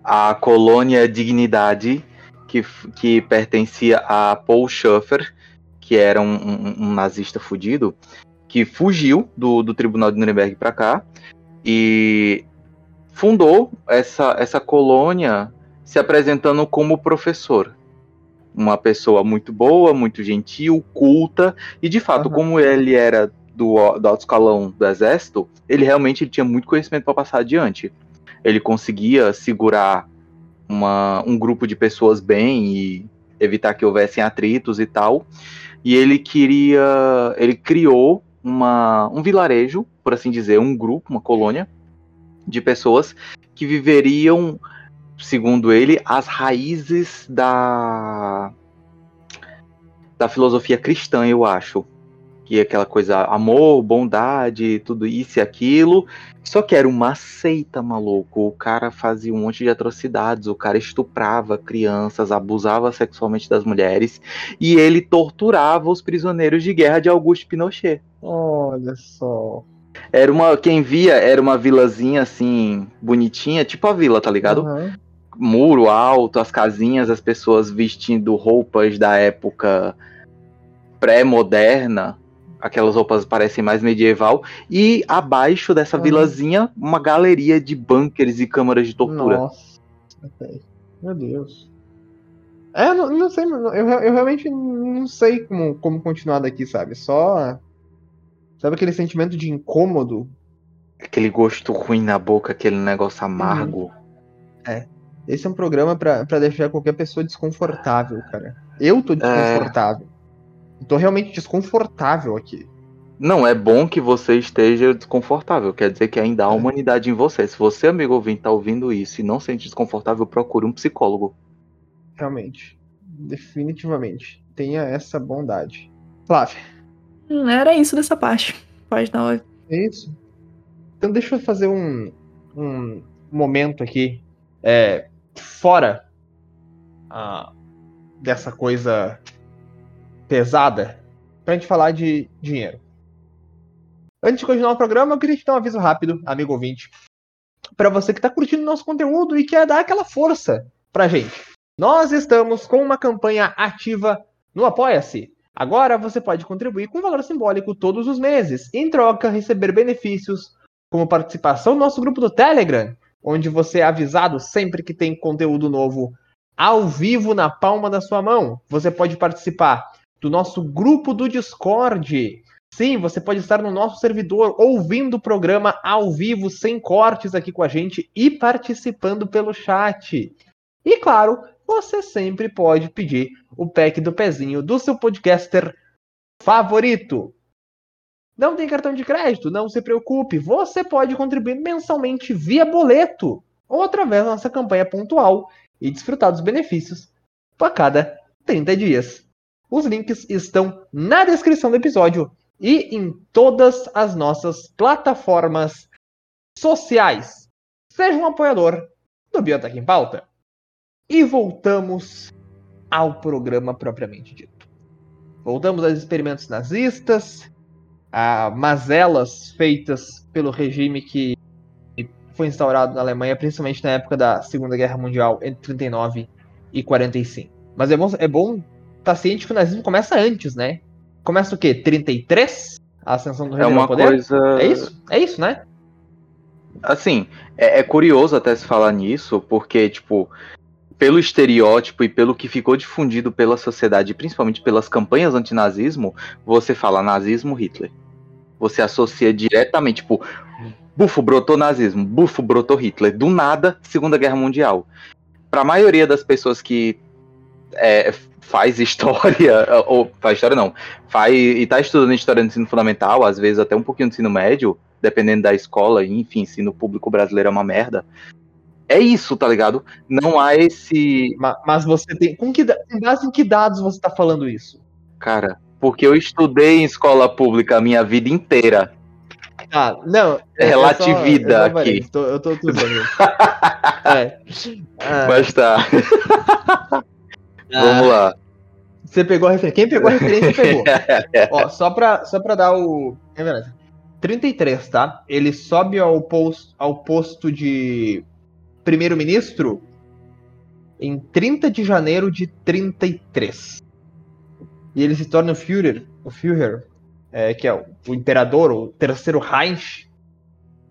Ah, a colônia Dignidade, que, que pertencia a Paul Schaffer, que era um, um- um nazista fudido, que fugiu do, do tribunal de Nuremberg pra cá e fundou essa, essa colônia se apresentando como professor. Uma pessoa muito boa, muito gentil, culta, e de fato, Aham. como ele era do, do alto escalão do exército, ele realmente tinha muito conhecimento para passar adiante. Ele conseguia segurar uma, um grupo de pessoas bem e evitar que houvessem atritos e tal. E ele queria. Ele criou uma, um vilarejo, por assim dizer, um grupo, uma colônia de pessoas que viveriam, segundo ele, as raízes da da filosofia cristã, eu acho. Que é aquela coisa, amor, bondade, tudo isso e aquilo. Só que era uma seita, maluco. O cara fazia um monte de atrocidades, o cara estuprava crianças, abusava sexualmente das mulheres e ele torturava os prisioneiros de guerra de Augusto Pinochet. olha só. Era uma, quem via era uma vilazinha assim, bonitinha, tipo a vila, tá ligado? Aham. Muro alto, as casinhas, as pessoas vestindo roupas da época pré-moderna, aquelas roupas parecem mais medieval, e abaixo dessa Uhum. vilazinha, uma galeria de bunkers e câmaras de tortura. Nossa, meu Deus. É, eu não, não sei, eu, eu realmente não sei como, como continuar daqui, sabe? Só. Sabe aquele sentimento de incômodo? Aquele gosto ruim na boca, aquele negócio amargo. Esse é um programa pra pra deixar qualquer pessoa desconfortável, cara. Eu tô desconfortável. Eu tô realmente desconfortável aqui. Não, é bom que você esteja desconfortável. Quer dizer que ainda há É. humanidade em você. Se você, amigo ouvinte, tá ouvindo isso e não se sente desconfortável, procure um psicólogo. Realmente. Definitivamente. Tenha essa bondade. Flávia, Hum, Era isso dessa parte. Pode dar é isso? Então deixa eu fazer um, um momento aqui. É, fora ah, dessa coisa pesada. Pra gente falar de dinheiro. Antes de continuar o programa, eu queria te dar um aviso rápido, amigo ouvinte. Pra você que tá curtindo nosso conteúdo e quer dar aquela força pra gente. Nós estamos com uma campanha ativa no Apoia-se. Agora você pode contribuir com valor simbólico todos os meses, em troca receber benefícios como participação no nosso grupo do Telegram, onde você é avisado sempre que tem conteúdo novo ao vivo na palma da sua mão. Você pode participar do nosso grupo do Discord. Sim, você pode estar no nosso servidor ouvindo o programa ao vivo, sem cortes aqui com a gente e participando pelo chat. E claro, você sempre pode pedir o pack do pezinho do seu podcaster favorito. Não tem cartão de crédito? Não se preocupe, você pode contribuir mensalmente via boleto ou através da nossa campanha pontual e desfrutar dos benefícios a cada 30 dias. Os links estão na descrição do episódio e em todas as nossas plataformas sociais. Seja um apoiador do Biotech em Pauta. E voltamos ao programa propriamente dito. Voltamos aos experimentos nazistas, a mazelas feitas pelo regime que foi instaurado na Alemanha, principalmente na época da Segunda Guerra Mundial, entre 39 e 45. Mas é bom, é bom estar tá ciente que o nazismo começa antes, né? Começa o quê? 33? A ascensão do regime é uma poder? Coisa... É isso? É isso, né? Assim, é, é curioso até se falar nisso, porque, tipo, pelo estereótipo e pelo que ficou difundido pela sociedade, principalmente pelas campanhas antinazismo, você fala nazismo Hitler. Você associa diretamente, tipo, bufo brotou nazismo, bufo brotou Hitler. Do nada, Segunda Guerra Mundial. Para a maioria das pessoas que é, faz história, *laughs* ou faz história não, faz e tá estudando história no ensino fundamental, às vezes até um pouquinho no ensino médio, dependendo da escola, enfim, ensino público brasileiro é uma merda. É isso, tá ligado? Não há esse. Mas, mas você tem. Com, que, com base em que dados você tá falando isso? Cara, porque eu estudei em escola pública a minha vida inteira. Ah, não. É relativida aqui. Eu tô, eu tô tudo *laughs* é. Ah. Mas tá. *laughs* Vamos lá. Você pegou a referência. Quem pegou a referência pegou. *laughs* Ó, só pra, só pra dar o. É verdade. 33, tá? Ele sobe ao posto, ao posto de primeiro-ministro em 30 de janeiro de 33. E ele se torna o Führer, o Führer, é, que é o, o, imperador, o terceiro Reich.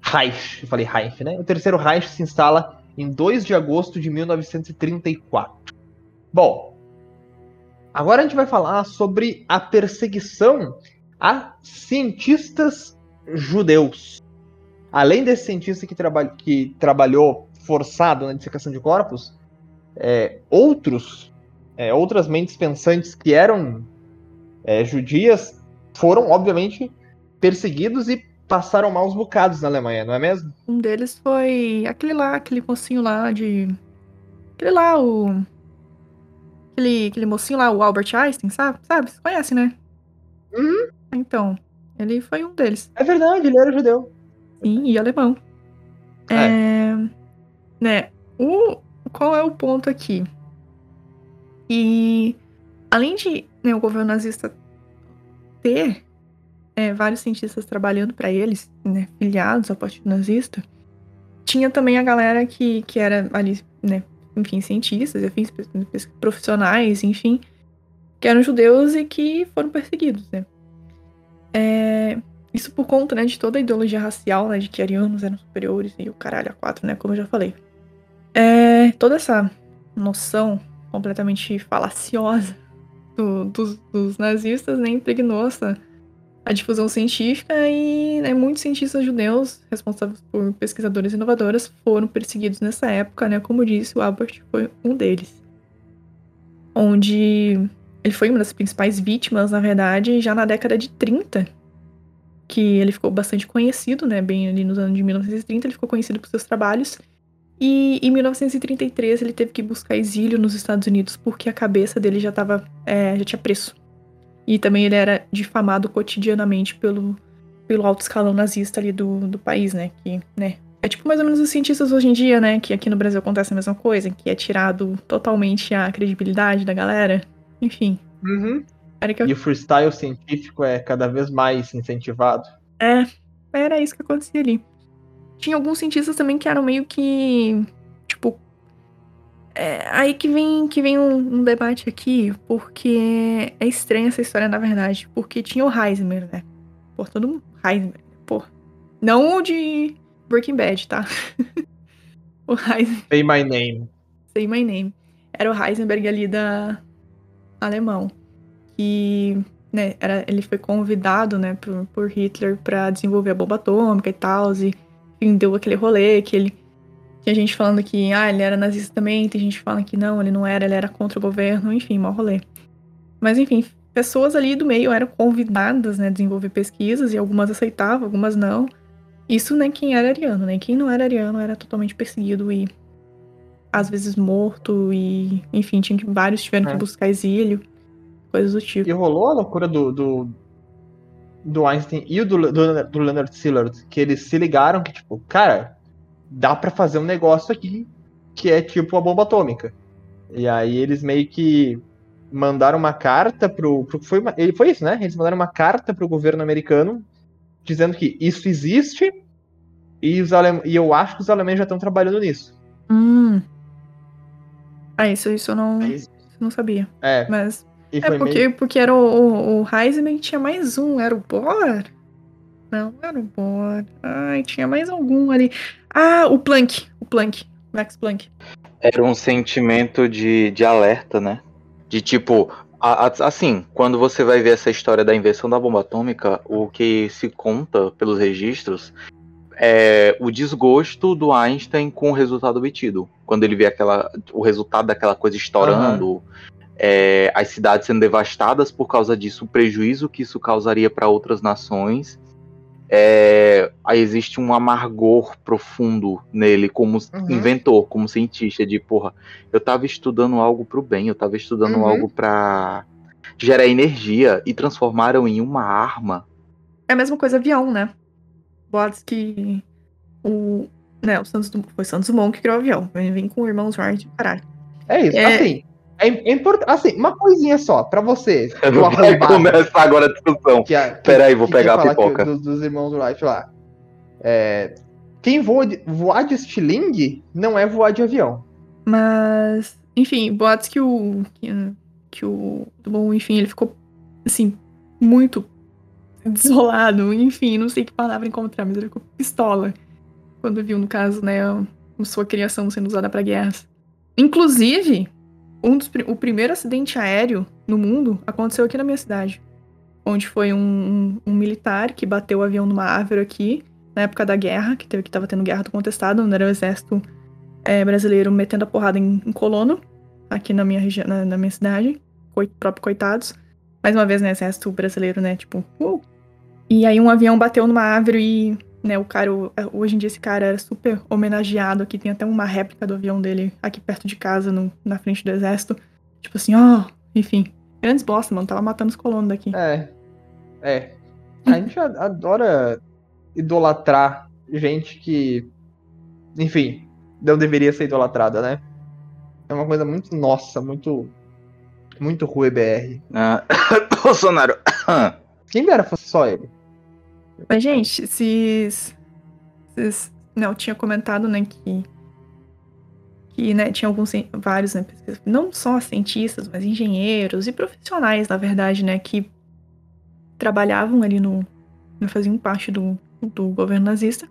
Reich, eu falei Reich, né? O terceiro Reich se instala em 2 de agosto de 1934. Bom, agora a gente vai falar sobre a perseguição a cientistas judeus. Além desse cientista que, que trabalhou forçado na dissecação de corpos, é, outros, é, outras mentes pensantes que eram é, judias foram, obviamente, perseguidos e passaram maus bocados na Alemanha, não é mesmo? Um deles foi aquele lá, aquele mocinho lá de. Aquele lá, o. Aquele, aquele mocinho lá, o Albert Einstein, sabe? Sabe? Você conhece, né? Uhum. Então, ele foi um deles. É verdade, ele era judeu. Sim, e alemão. É. é né, o, qual é o ponto aqui? E além de né, o governo nazista ter é, vários cientistas trabalhando para eles, né, filiados ao Partido Nazista, tinha também a galera que, que era ali, né, enfim, cientistas, enfim, profissionais, enfim, que eram judeus e que foram perseguidos, né. É, isso por conta, né, de toda a ideologia racial, né, de que arianos eram superiores e o caralho a quatro, né, como eu já falei. É, toda essa noção completamente falaciosa do, dos, dos, nazistas né, impregnou a difusão científica e né, muitos cientistas judeus responsáveis por pesquisadores inovadoras foram perseguidos nessa época, né? Como disse, o Albert foi um deles. Onde ele foi uma das principais vítimas, na verdade, já na década de 30, que ele ficou bastante conhecido, né? Bem ali nos anos de 1930, ele ficou conhecido por seus trabalhos e em 1933 ele teve que buscar exílio nos Estados Unidos porque a cabeça dele já tava, é, já tinha preço. E também ele era difamado cotidianamente pelo, pelo alto escalão nazista ali do, do país, né? Que, né? É tipo mais ou menos os cientistas hoje em dia, né? Que aqui no Brasil acontece a mesma coisa, que é tirado totalmente a credibilidade da galera. Enfim. Uhum. Eu... E o freestyle científico é cada vez mais incentivado. É, era isso que acontecia ali tinha alguns cientistas também que eram meio que. Tipo. é, aí que vem, que vem um, um, debate aqui, porque é estranha essa história, na verdade. Porque tinha o Heisenberg, né? Pô, todo mundo. Heisenberg, pô. Não o de Breaking Bad, tá? *laughs* o Heisenberg. Say my name. Say my name. Era o Heisenberg ali da alemão. Que, né, era, ele foi convidado, né, por, por Hitler para desenvolver a bomba atômica e tal. E, enfim, deu aquele rolê que ele tinha gente falando que, ah, ele era nazista também, tem gente falando que não, ele não era, ele era contra o governo, enfim, mau rolê. Mas, enfim, pessoas ali do meio eram convidadas, né, a desenvolver pesquisas, e algumas aceitavam, algumas não. Isso nem quem era ariano, né? Quem não era ariano era totalmente perseguido e às vezes morto e, enfim, tinha que, vários tiveram é. que buscar exílio, coisas do tipo. E rolou a loucura do, do, do Einstein e o do, do, do Leonard Sillard, que eles se ligaram que, tipo, cara, dá para fazer um negócio aqui que é tipo a bomba atômica. E aí eles meio que mandaram uma carta pro, pro foi, ele foi isso, né? Eles mandaram uma carta pro governo americano dizendo que isso existe e, os alem, e eu acho que os alemães já estão trabalhando nisso. Hum. Ah, isso, isso eu não, isso não sabia. É. Mas. É porque, meio... porque era o, o, o Heisenberg tinha mais um, era o Bohr? Não, era o Bohr. Ai, tinha mais algum ali. Ah, o Planck. O Planck. Max Planck. Era um sentimento de, de alerta, né? De tipo, a, a, assim, quando você vai ver essa história da invenção da bomba atômica, o que se conta pelos registros é o desgosto do Einstein com o resultado obtido. Quando ele vê aquela, o resultado daquela coisa estourando, uhum. É, as cidades sendo devastadas por causa disso, o prejuízo que isso causaria para outras nações é, aí existe um amargor profundo nele como uhum. inventor, como cientista, de porra, eu tava estudando algo pro bem, eu tava estudando uhum. algo para gerar energia e transformaram em uma arma. É a mesma coisa avião, né? Boatos que o, né, o Santos foi Santos Dumont que criou o avião, vem, vem com o irmão Wright, caralho. É isso, é, assim, é, é importante. Assim, uma coisinha só, pra você. *laughs* Vai começar agora a discussão. Que a, que, Peraí, vou pegar a pipoca. Que, dos, dos, irmãos Wright lá. É, quem voa de, voar de estilingue não é voar de avião. Mas, enfim, boatos que o. Que, que o. Bom, enfim, ele ficou, assim, muito desolado. Enfim, não sei que palavra encontrar, mas ele ficou pistola. Quando viu, no caso, né, sua criação sendo usada para guerras. Inclusive, um dos, o primeiro acidente aéreo no mundo aconteceu aqui na minha cidade. Onde foi um, um, um militar que bateu o avião numa árvore aqui, na época da guerra, que, teve, que tava tendo guerra do contestado, onde era o exército é, brasileiro metendo a porrada em, em colono, aqui na minha região, na, na minha cidade. Coi, próprio coitados. Mais uma vez, né, exército brasileiro, né, tipo, uh! E aí um avião bateu numa árvore e né, o cara, hoje em dia esse cara era super homenageado aqui, tem até uma réplica do avião dele aqui perto de casa, no, na frente do exército. Tipo assim, ó, oh, enfim, grandes bosta, mano, tava matando os colonos daqui. É, é. A gente adora idolatrar gente que, enfim, não deveria ser idolatrada, né? É uma coisa muito nossa, muito, muito ruim BR. Ah, *coughs* Bolsonaro. *coughs* Quem dera fosse só ele. Mas, gente, vocês. Vocês. Não, tinha comentado, né, que. Que, né, tinha alguns. Vários, né, não só cientistas, mas engenheiros e profissionais, na verdade, né, que trabalhavam ali no. Né, faziam parte do, do governo nazista.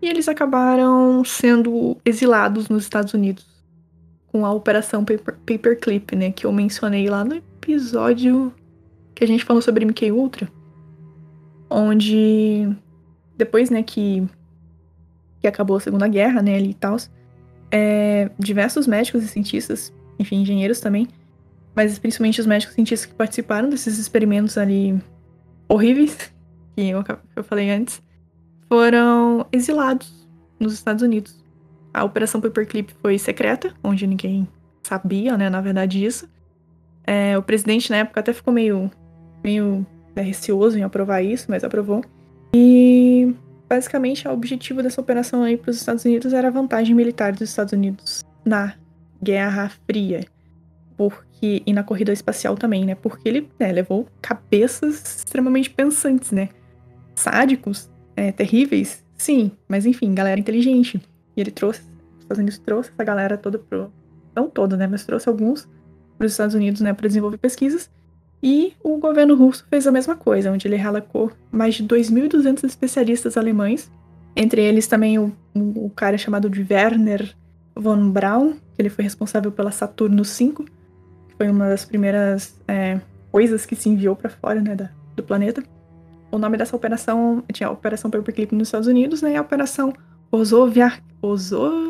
E eles acabaram sendo exilados nos Estados Unidos com a Operação Paper, Paperclip, né? Que eu mencionei lá no episódio que a gente falou sobre MK Ultra onde depois, né, que, que acabou a Segunda Guerra, né, ali e tal, é, diversos médicos e cientistas, enfim, engenheiros também, mas principalmente os médicos e cientistas que participaram desses experimentos ali horríveis, *laughs* que eu, eu falei antes, foram exilados nos Estados Unidos. A Operação Paperclip foi secreta, onde ninguém sabia, né, na verdade, isso. É, o presidente na época até ficou meio, meio né, receoso em aprovar isso, mas aprovou. E basicamente o objetivo dessa operação aí para os Estados Unidos era a vantagem militar dos Estados Unidos na Guerra Fria. Porque, e na corrida espacial também, né? Porque ele né, levou cabeças extremamente pensantes, né? Sádicos, é, terríveis, sim, mas enfim, galera inteligente. E ele trouxe, os Estados Unidos trouxe essa galera toda para os não todos, né, mas trouxe alguns para os Estados Unidos, né, para desenvolver pesquisas. E o governo russo fez a mesma coisa, onde ele relocou mais de 2.200 especialistas alemães, entre eles também o, o cara chamado de Werner von Braun, que ele foi responsável pela Saturno V, que foi uma das primeiras é, coisas que se enviou para fora né, da, do planeta. O nome dessa operação tinha a Operação Paperclip nos Estados Unidos né, e a Operação Ozoviakin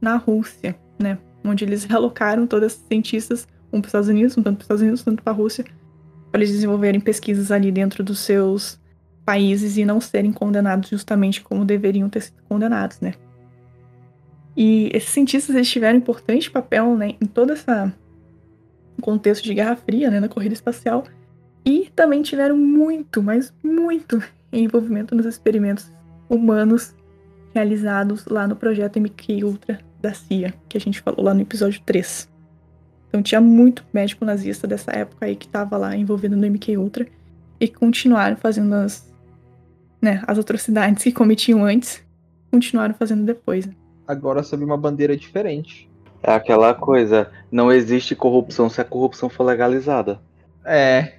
na Rússia, né, onde eles relocaram todas as cientistas, um para os Estados Unidos, um tanto para os Estados Unidos, um tanto para a Rússia, para eles desenvolverem pesquisas ali dentro dos seus países e não serem condenados justamente como deveriam ter sido condenados, né? E esses cientistas eles tiveram importante papel né, em todo esse contexto de Guerra Fria, né, na corrida espacial, e também tiveram muito, mas muito envolvimento nos experimentos humanos realizados lá no projeto MK Ultra da CIA, que a gente falou lá no episódio 3. Então tinha muito médico nazista dessa época aí que estava lá envolvido no MK Ultra e continuaram fazendo as, né, as atrocidades que cometiam antes, continuaram fazendo depois. Né? agora sob uma bandeira diferente. É aquela coisa, não existe corrupção se a corrupção for legalizada. É.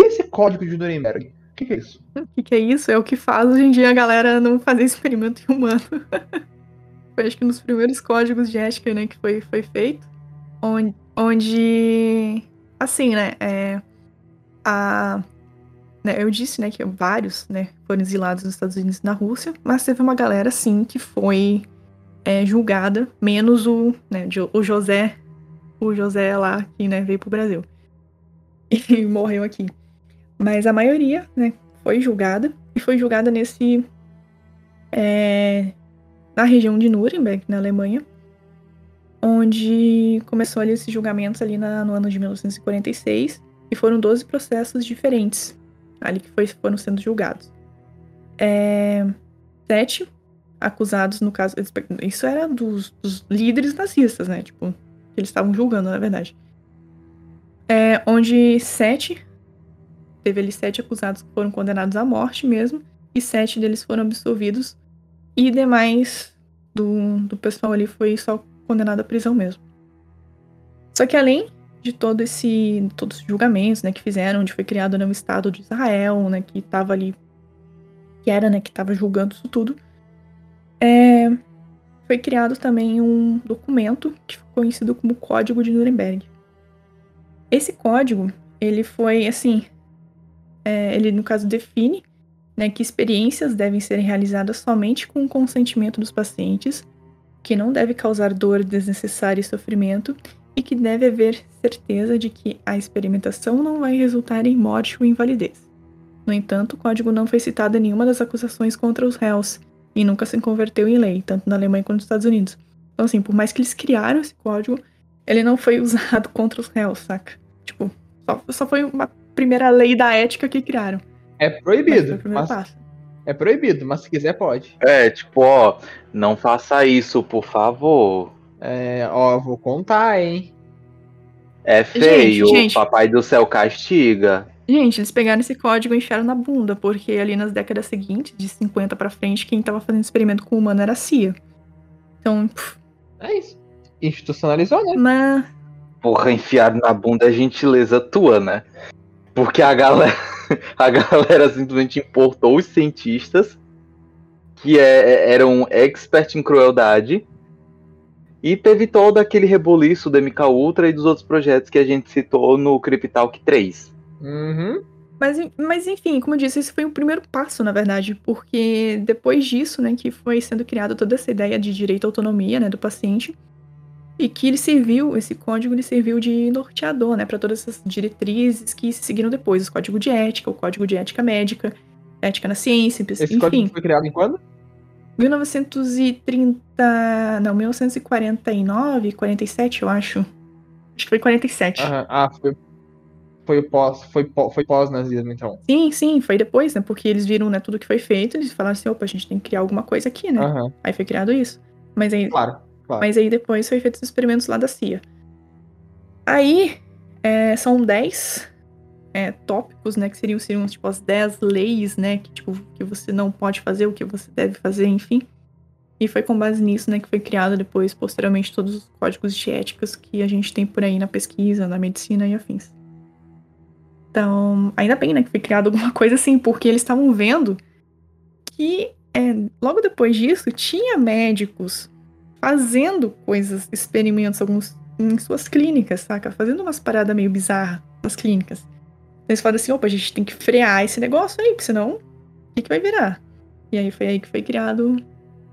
E esse código de Nuremberg? O que, que, é isso? O que, que, é isso? É o que faz hoje em dia a galera não fazer experimento em humano. *laughs* foi acho que nos primeiros códigos de ética, né, que foi, foi feito. Onde, onde assim, né, é, a, né, eu disse, né, que vários, né, foram exilados nos Estados Unidos e na Rússia, mas teve uma galera, sim, que foi é, julgada, menos o, né, o José, o José lá que né, veio pro Brasil *laughs* e morreu aqui. Mas a maioria, né, foi julgada e foi julgada nesse é, na região de Nuremberg, na Alemanha, onde começou ali esses julgamentos ali na, no ano de 1946 e foram 12 processos diferentes ali que foi, foram sendo julgados. É, sete acusados, no caso. Isso era dos, dos líderes nazistas, né? Tipo, eles estavam julgando, na verdade. É, onde sete. Teve ali sete acusados que foram condenados à morte mesmo. E sete deles foram absolvidos. E demais do, do pessoal ali foi só condenado à prisão mesmo. Só que além de todo esse todos os julgamentos, né, que fizeram, onde foi criado né, o Estado de Israel, né, que estava ali que era, né, que estava julgando isso tudo é, foi criado também um documento que ficou conhecido como Código de Nuremberg. Esse código, ele foi assim, é, ele no caso define né, que experiências devem ser realizadas somente com o consentimento dos pacientes, que não deve causar dor desnecessária e sofrimento, e que deve haver certeza de que a experimentação não vai resultar em morte ou invalidez. No entanto, o código não foi citado em nenhuma das acusações contra os réus, e nunca se converteu em lei, tanto na Alemanha quanto nos Estados Unidos. Então, assim, por mais que eles criaram esse código, ele não foi *laughs* usado contra os réus, saca? Tipo, só, só foi uma primeira lei da ética que criaram. É proibido. Mas mas... É proibido, mas se quiser pode. É, tipo, ó, não faça isso, por favor. É, ó, vou contar, hein? É feio, gente, gente. papai do céu castiga. Gente, eles pegaram esse código e enfiaram na bunda, porque ali nas décadas seguintes, de 50 para frente, quem tava fazendo experimento com o humano era a CIA. Então. Pff. É isso. Institucionalizou, né? Mas. Porra, enfiado na bunda é gentileza tua, né? Porque a galera, *laughs* a galera simplesmente importou os cientistas que é, é eram expert em crueldade e teve todo aquele reboliço do MK Ultra e dos outros projetos que a gente citou no Cryptalk 3. Uhum. Mas, mas enfim, como eu disse, esse foi o primeiro passo, na verdade, porque depois disso, né, que foi sendo criada toda essa ideia de direito à autonomia, né, do paciente, e que ele serviu, esse código ele serviu de norteador, né, para todas essas diretrizes que se seguiram depois, o código de ética, o código de ética médica, ética na ciência, esse enfim. código foi criado em quando? 1930, não, 1949, 47, eu acho. Acho que foi 47. Uhum. Ah, foi foi pós, foi, foi pós-nazismo, então. Sim, sim, foi depois, né? Porque eles viram né, tudo que foi feito, eles falaram assim, opa, a gente tem que criar alguma coisa aqui, né? Uhum. Aí foi criado isso. Mas aí, claro, claro. Mas aí depois foi feito os experimentos lá da CIA. Aí é, são 10 é, tópicos, né? Que seriam, seriam tipo as 10 leis, né? Que, tipo, que você não pode fazer, o que você deve fazer, enfim. E foi com base nisso, né, que foi criado depois, posteriormente, todos os códigos de éticas que a gente tem por aí na pesquisa, na medicina e afins. Então, ainda bem, né, que foi criado alguma *laughs* coisa assim, porque eles estavam vendo que é, logo depois disso tinha médicos fazendo coisas, experimentos alguns em suas clínicas, saca? Fazendo umas paradas meio bizarras nas clínicas. Eles falam assim, opa, a gente tem que frear esse negócio aí, porque senão, o que, que vai virar? E aí foi aí que foi criado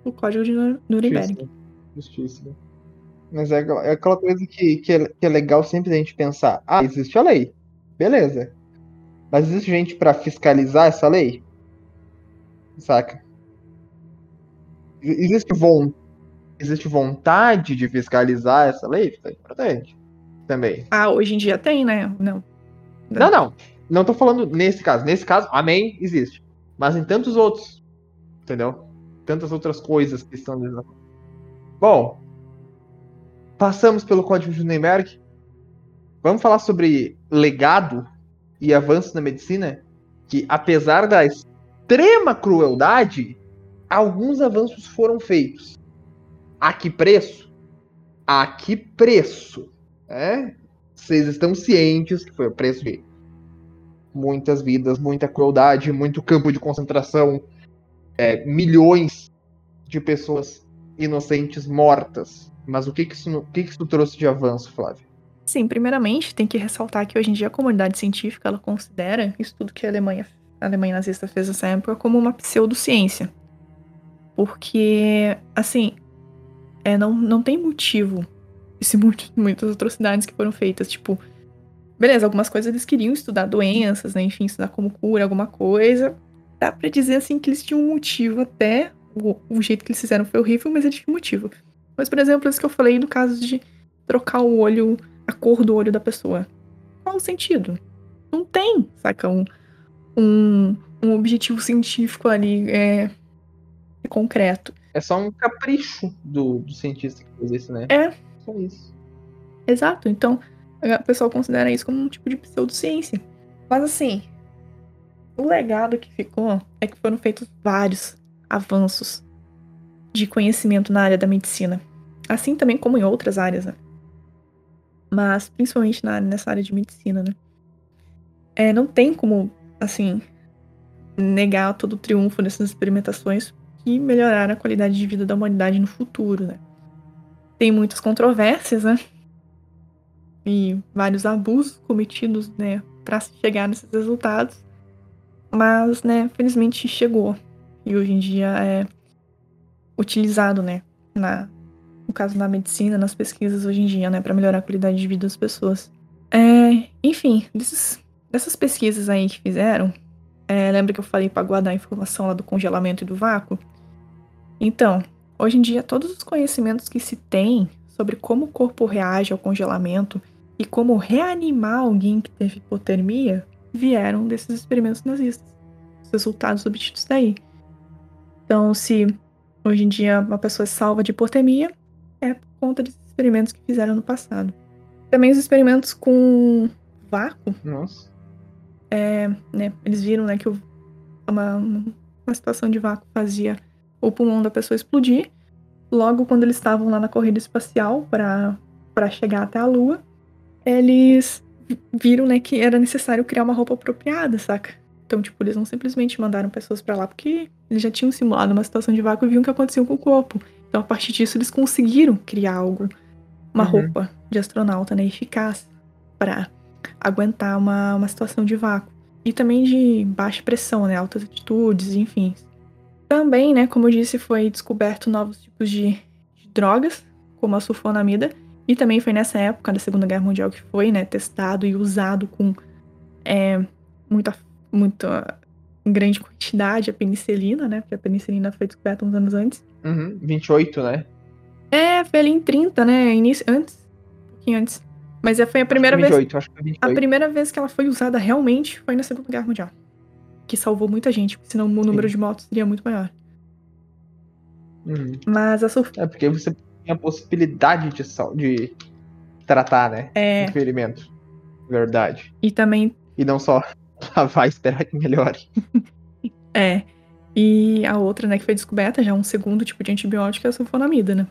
o código de Nuremberg. Justíssimo. Mas é, é aquela coisa que, que é, que, é, legal sempre a gente pensar: ah, existe a lei. Beleza. Mas existe gente para fiscalizar essa lei? Saca? Existe, von, existe vontade de fiscalizar essa lei? Fica importante. Também. Ah, hoje em dia tem, né? Não. Não, não. Não tô falando nesse caso. Nesse caso, amém, existe. Mas em tantos outros. Entendeu? tantas outras coisas que estão Bom, passamos pelo Código de Nuremberg. Vamos falar sobre legado e avanço na medicina, que apesar da extrema crueldade, alguns avanços foram feitos. A que preço? A que preço? É? Vocês estão cientes que foi o preço de muitas vidas, muita crueldade, muito campo de concentração, é, milhões de pessoas inocentes mortas. Mas o que que isso, o que que isso trouxe de avanço, Flávio? Sim, primeiramente tem que ressaltar que hoje em dia a comunidade científica ela considera isso tudo que a Alemanha, a Alemanha nazista fez nessa época como uma pseudociência. Porque, assim, é, não, não tem motivo esse muito, muitas atrocidades que foram feitas. Tipo, beleza, algumas coisas eles queriam estudar doenças, né? Enfim, estudar como cura alguma coisa dá para dizer assim que eles tinham um motivo até. O, o, jeito que eles fizeram foi horrível, mas eles tinham motivo. Mas, por exemplo, isso que eu falei no caso de trocar o olho, a cor do olho da pessoa. Qual o sentido? Não tem, saca? Um, um, um objetivo científico ali é, concreto. É só um capricho do, do cientista que fez isso, né? É. Só isso. Exato. Então, a pessoa considera isso como um tipo de pseudociência. Mas assim, o legado que ficou é que foram feitos vários avanços de conhecimento na área da medicina, assim também como em outras áreas, né? Mas principalmente na, nessa área de medicina, né? É, não tem como, assim, negar todo o triunfo dessas experimentações que melhoraram a qualidade de vida da humanidade no futuro, né? Tem muitas controvérsias, né? E vários abusos cometidos, né, para chegar nesses resultados. Mas, né, felizmente chegou. E hoje em dia é utilizado, né, na, no caso na medicina, nas pesquisas hoje em dia, né, para melhorar a qualidade de vida das pessoas. É, enfim, desses, dessas pesquisas aí que fizeram, é, lembra que eu falei para guardar a informação lá do congelamento e do vácuo? Então, hoje em dia, todos os conhecimentos que se tem sobre como o corpo reage ao congelamento e como reanimar alguém que teve hipotermia vieram desses experimentos nazistas. Os resultados obtidos daí. Então, se hoje em dia uma pessoa é salva de hipotermia, é por conta desses experimentos que fizeram no passado. Também os experimentos com vácuo. Nossa. É, né, eles viram né, que uma, uma situação de vácuo fazia o pulmão da pessoa explodir. Logo, quando eles estavam lá na corrida espacial para chegar até a Lua, eles viram, né, que era necessário criar uma roupa apropriada, saca? Então, tipo, eles não simplesmente mandaram pessoas para lá porque eles já tinham simulado uma situação de vácuo e viam o que acontecia com o corpo. Então, a partir disso, eles conseguiram criar algo, uma uhum. roupa de astronauta, né, eficaz para aguentar uma, uma situação de vácuo. E também de baixa pressão, né, altas altitudes, enfim. Também, né, como eu disse, foi descoberto novos tipos de, de drogas, como a sulfonamida, e também foi nessa época da Segunda Guerra Mundial que foi, né, testado e usado com é, muita, muita grande quantidade a penicilina, né? Porque a penicilina foi descoberta uns anos antes. Uhum, 28, né? É, foi ali em 30, né? Início, antes. Um pouquinho antes. Mas é, foi a primeira 28, vez. Acho que foi 28. A primeira vez que ela foi usada realmente foi na Segunda Guerra Mundial. Que salvou muita gente, senão o número Sim. de mortos seria muito maior. Uhum. Mas a surpresa. É porque você a possibilidade de, de tratar, né? É. O ferimento. Verdade. E também. E não só *laughs* lavar e esperar que melhore. *laughs* é. E a outra, né, que foi descoberta, já um segundo tipo de antibiótico é a sulfonamida, né?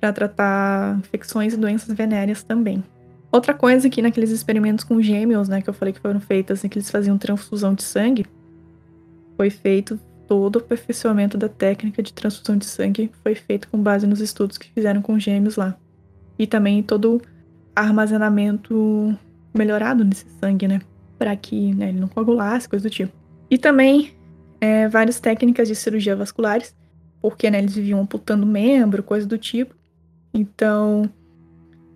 Pra tratar infecções e doenças venéreas também. Outra coisa que naqueles experimentos com gêmeos, né, que eu falei que foram feitas, em que eles faziam transfusão de sangue, foi feito todo o aperfeiçoamento da técnica de transfusão de sangue foi feito com base nos estudos que fizeram com gêmeos lá. E também todo armazenamento melhorado nesse sangue, né? Para que né, ele não coagulasse, coisa do tipo. E também é, várias técnicas de cirurgia vasculares, porque né, eles viviam amputando membro, coisa do tipo. Então,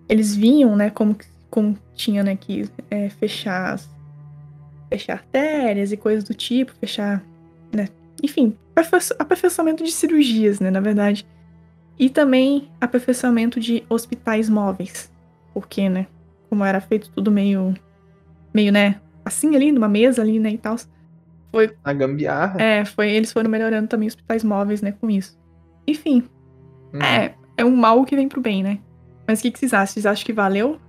eles vinham, né, como, como tinha né, que é, fechar, fechar artérias e coisas do tipo, fechar, né, enfim, aperfeiçoamento de cirurgias, né, na verdade. E também aperfeiçoamento de hospitais móveis, porque, né, como era feito tudo meio, meio, né, assim ali, numa mesa ali, né, e tal. Foi... A gambiarra. É, foi, eles foram melhorando também hospitais móveis, né, com isso. Enfim, hum. é, é um mal que vem pro bem, né? Mas o que, que vocês acham? Vocês acham que valeu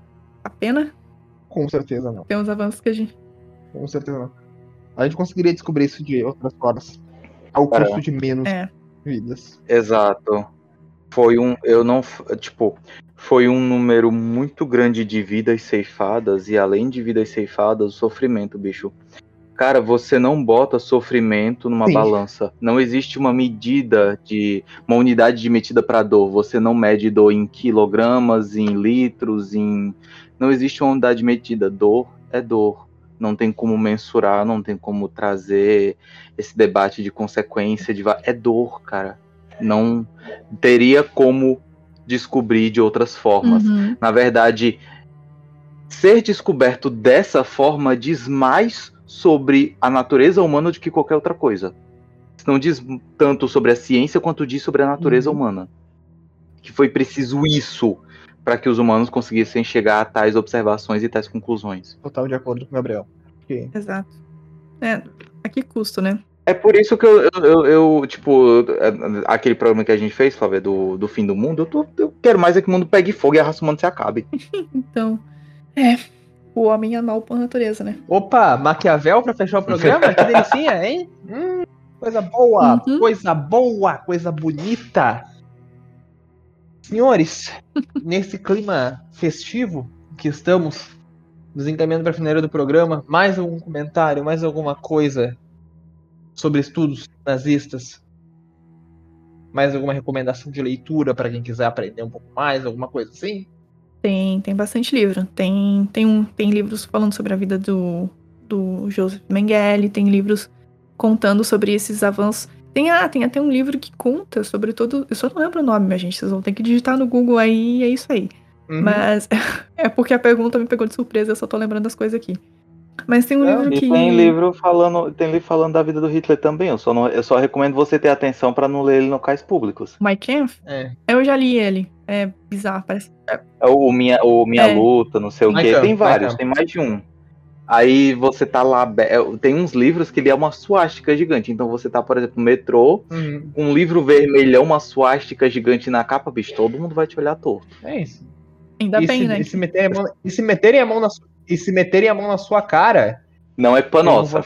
a pena? Com certeza não. Tem uns avanços que a gente... Com certeza não. A gente conseguiria descobrir isso de outras formas. Ao custo de menos é. vidas. Exato. Foi um... Eu não... Tipo foi um número muito grande de vidas ceifadas, e além de vidas ceifadas, o sofrimento, bicho. Cara, você não bota sofrimento numa Sim. balança. Não existe uma medida de. uma unidade de medida para dor. Você não mede dor em quilogramas, em litros, em. Não existe uma unidade de medida. Dor é dor. Não tem como mensurar, não tem como trazer esse debate de consequência. De... É dor, cara. Não teria como descobrir de outras formas. Uhum. Na verdade, ser descoberto dessa forma diz mais sobre a natureza humana do que qualquer outra coisa. Não diz tanto sobre a ciência quanto diz sobre a natureza uhum. humana. Que foi preciso isso para que os humanos conseguissem chegar a tais observações e tais conclusões. Total de acordo com o Gabriel. Okay. Exato. É, a que custo, né? É por isso que eu, eu, eu, eu, tipo, é, aquele programa que a gente fez, Flávia, do, do fim do mundo, eu, tô, eu quero mais é que o mundo pegue fogo e a raça humana se acabe. *laughs* então, é. O homem é mal por natureza, né? Opa, Maquiavel pra fechar o programa? que delicinha, hein? *laughs* Hum, coisa boa, uhum. coisa boa, coisa bonita. Senhores, *laughs* nesse clima festivo que estamos, nos encaminhando para a finaleira do programa, mais algum comentário, mais alguma coisa sobre estudos nazistas? Mais alguma recomendação de leitura para quem quiser aprender um pouco mais, alguma coisa assim? Tem, tem bastante livro. Tem, tem, um, tem livros falando sobre a vida do, do Joseph Mengele, tem livros contando sobre esses avanços. Tem, ah, tem até um livro que conta sobre todo. Eu só não lembro o nome, minha gente. Vocês vão ter que digitar no Google aí e é isso aí. Uhum. Mas *laughs* é porque a pergunta me pegou de surpresa, eu só tô lembrando das coisas aqui. Mas tem um livro que. Tem livro falando, tem livro falando da vida do Hitler também. Eu só, não, eu só recomendo você ter atenção para não ler ele em locais públicos. My Kampf? É. Eu já li ele. É bizarro, parece. É, o Minha, o minha é. Luta, não sei o quê. Tem vários, tem mais de um. Aí você tá lá. É, tem uns livros que ele é uma suástica gigante. Então você tá, por exemplo, no metrô, uhum. um livro vermelhão, uma suástica gigante na capa, bicho, todo mundo vai te olhar torto. É isso. Ainda e bem, se, né? E se, meterem a mão, e se meterem a mão na sua e se meterem a mão na sua cara. Não é pra nossa.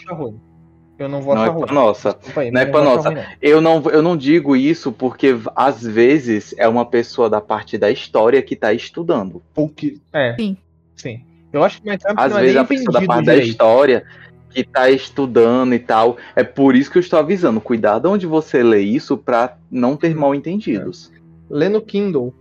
Eu não vou achar ruim. Não é nossa. Aí, não, é pra nossa. Ruim, eu, não, eu não digo isso porque às vezes é uma pessoa da parte da história que tá estudando. Porque, é. Sim. Sim. Eu acho que Às vezes é a pessoa da parte direito. da história que tá estudando e tal. É por isso que eu estou avisando. Cuidado onde você lê isso pra não ter mal entendidos. É. Lê no Kindle.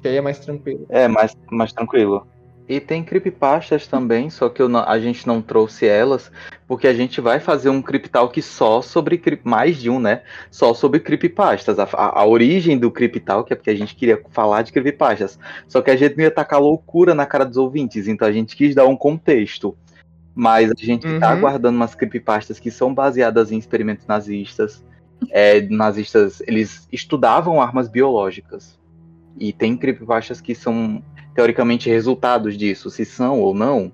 Que aí é mais tranquilo. É, mais, mais tranquilo. E tem creepypastas também, só que não, a gente não trouxe elas, porque a gente vai fazer um Cryptalk só sobre mais de um, né? Só sobre creepypastas. A, a, a origem do Cryptalk é porque a gente queria falar de creepypastas. Só que a gente não ia tacar loucura na cara dos ouvintes, então a gente quis dar um contexto. Mas a gente tá uhum. tá aguardando umas creepypastas que são baseadas em experimentos nazistas. É, nazistas, eles estudavam armas biológicas. E tem creepypastas que são teoricamente resultados disso, se são ou não,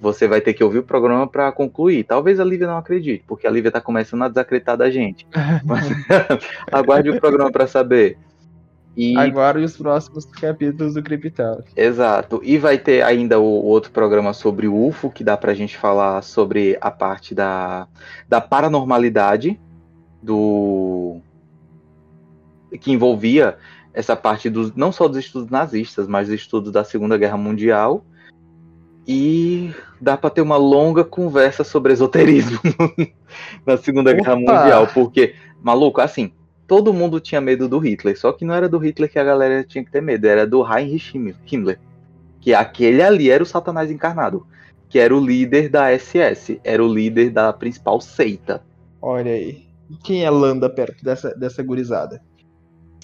você vai ter que ouvir o programa para concluir. Talvez a Lívia não acredite, porque a Lívia está começando a desacreditar da gente. *laughs* Mas *laughs* aguarde o programa para saber. E... Aguarde os próximos capítulos do Cryptal. Exato. E vai ter ainda o, o, outro programa sobre o UFO, que dá pra gente falar sobre a parte da, da paranormalidade, do que envolvia essa parte dos não só dos estudos nazistas, mas dos estudos da Segunda Guerra Mundial. E dá para ter uma longa conversa sobre esoterismo *laughs* na Segunda Opa. Guerra Mundial, porque maluco, assim, todo mundo tinha medo do Hitler, só que não era do Hitler que a galera tinha que ter medo, era do Heinrich Himmler, que aquele ali era o Satanás encarnado, que era o líder da SS, era o líder da principal seita. Olha aí. Quem é Landa perto dessa, dessa gurizada?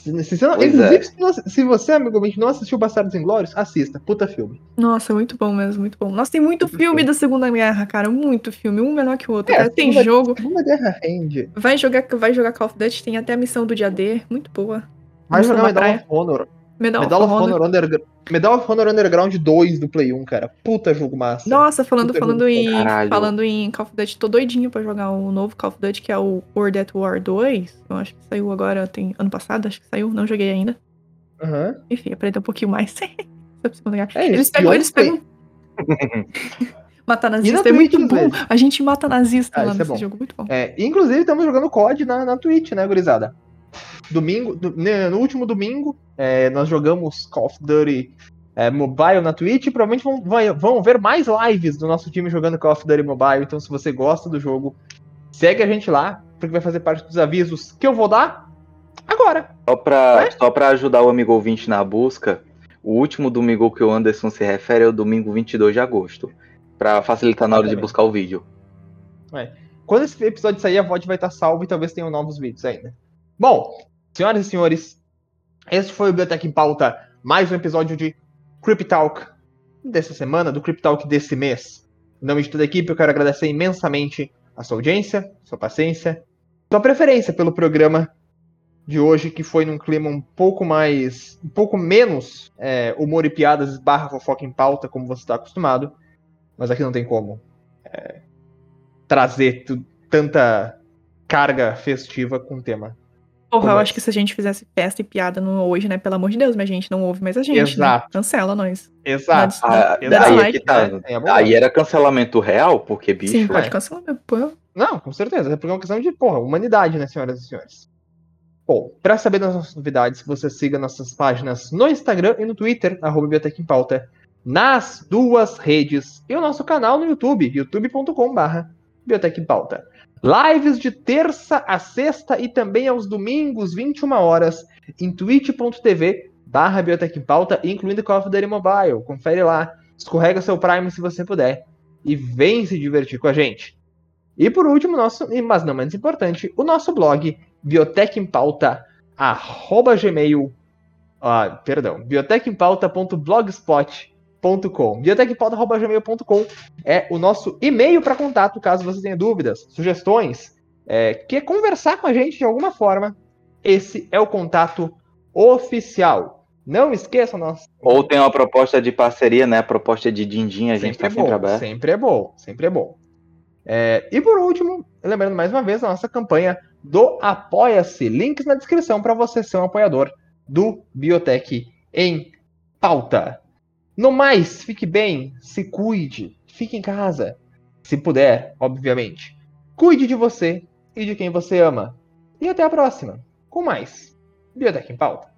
Se, se, não, inclusive, é. se, você, amigo ouvinte, não assistiu Bastardos Inglórios, assista. Puta filme. Nossa, muito bom mesmo, muito bom. Nossa, tem muito filme da Segunda Guerra, cara. Muito filme, um menor que o outro. É, tem segunda, jogo. Segunda Guerra rende. Vai jogar, vai jogar Call of Duty, tem até a missão do dia D. Muito boa. Vai jogar Medal of Honor. Medal, Medal of Honor, Honor Underground. Medal of Honor Underground 2 do Play 1, cara. Puta jogo massa. Nossa, falando, falando, em, falando em Call of Duty, tô doidinho pra jogar o novo Call of Duty, que é o World at War 2. Eu acho que saiu agora, tem ano passado, acho que saiu, não joguei ainda. Uhum. Enfim, aprender um pouquinho mais. *laughs* é, eles pegam, eles pegam. *laughs* Matar nazista é muito bom. Vezes. A gente mata nazista ah, lá é nesse é jogo, muito bom. É, inclusive, estamos jogando COD na, na Twitch, né, gurizada? Domingo, do, né, no último domingo, é, nós jogamos Call of Duty é, Mobile na Twitch. E provavelmente vão, vai, vão ver mais lives do nosso time jogando Call of Duty Mobile. Então, se você gosta do jogo, segue a gente lá, porque vai fazer parte dos avisos que eu vou dar agora. Só pra, é? só pra ajudar o amigo ouvinte na busca, o último domingo que o Anderson se refere é o domingo 22 de agosto. Pra facilitar na hora de buscar o vídeo. É. Quando esse episódio sair, a VOD vai estar salvo e talvez tenham novos vídeos ainda. Bom, senhoras e senhores, esse foi o Biblioteca em Pauta, mais um episódio de Crypt Talk dessa semana, do Crypt Talk desse mês. Em nome de toda a equipe, eu quero agradecer imensamente a sua audiência, sua paciência, sua preferência pelo programa de hoje, que foi num clima um pouco mais. um pouco menos é, humor e piadas barra fofoca em pauta, como você está acostumado. Mas aqui não tem como é, trazer tanta carga festiva com o tema Porra, eu acho que se a gente fizesse festa e piada no hoje, né? Pelo amor de Deus, mas a gente não ouve mais a gente. Né? Exato. Né? Cancela nós. Exato. Ah, aí, é que tá. Né? aí era cancelamento real, porque bicho. Sim, pode é. cancelar, pô. Não, com certeza. É porque é uma questão de, porra, humanidade, né, senhoras e senhores? Bom, para saber das nossas novidades, você siga nossas páginas no Instagram e no Twitter, arroba Biblioteca em Pauta, nas duas redes, e o nosso canal no YouTube, youtube.com.br Biblioteca em Pauta. Lives de terça a sexta e também aos domingos, 21 horas, em twitch.tv barra Biotech Pauta, incluindo Call of Duty Mobile. Confere lá, escorrega seu Prime se você puder e vem se divertir com a gente. E por último, nosso, mas não menos importante, o nosso blog Biotech em Pauta, arroba gmail, ah, perdão, biotechempauta.blogspot.com biotecpauta.gmail.com é o nosso e-mail para contato, caso você tenha dúvidas, sugestões, é, quer conversar com a gente de alguma forma. Esse é o contato oficial. Não esqueçam nós. Ou tem uma proposta de parceria, né? Proposta de din-din, a gente está sempre, é aberto. Sempre é bom, sempre é bom. É, e por último, lembrando mais uma vez a nossa campanha do Apoia-se. Links na descrição para você ser um apoiador do Biotech em pauta. No mais, fique bem, se cuide, fique em casa. Se puder, obviamente. Cuide de você e de quem você ama. E até a próxima, com mais Biotech em Pauta.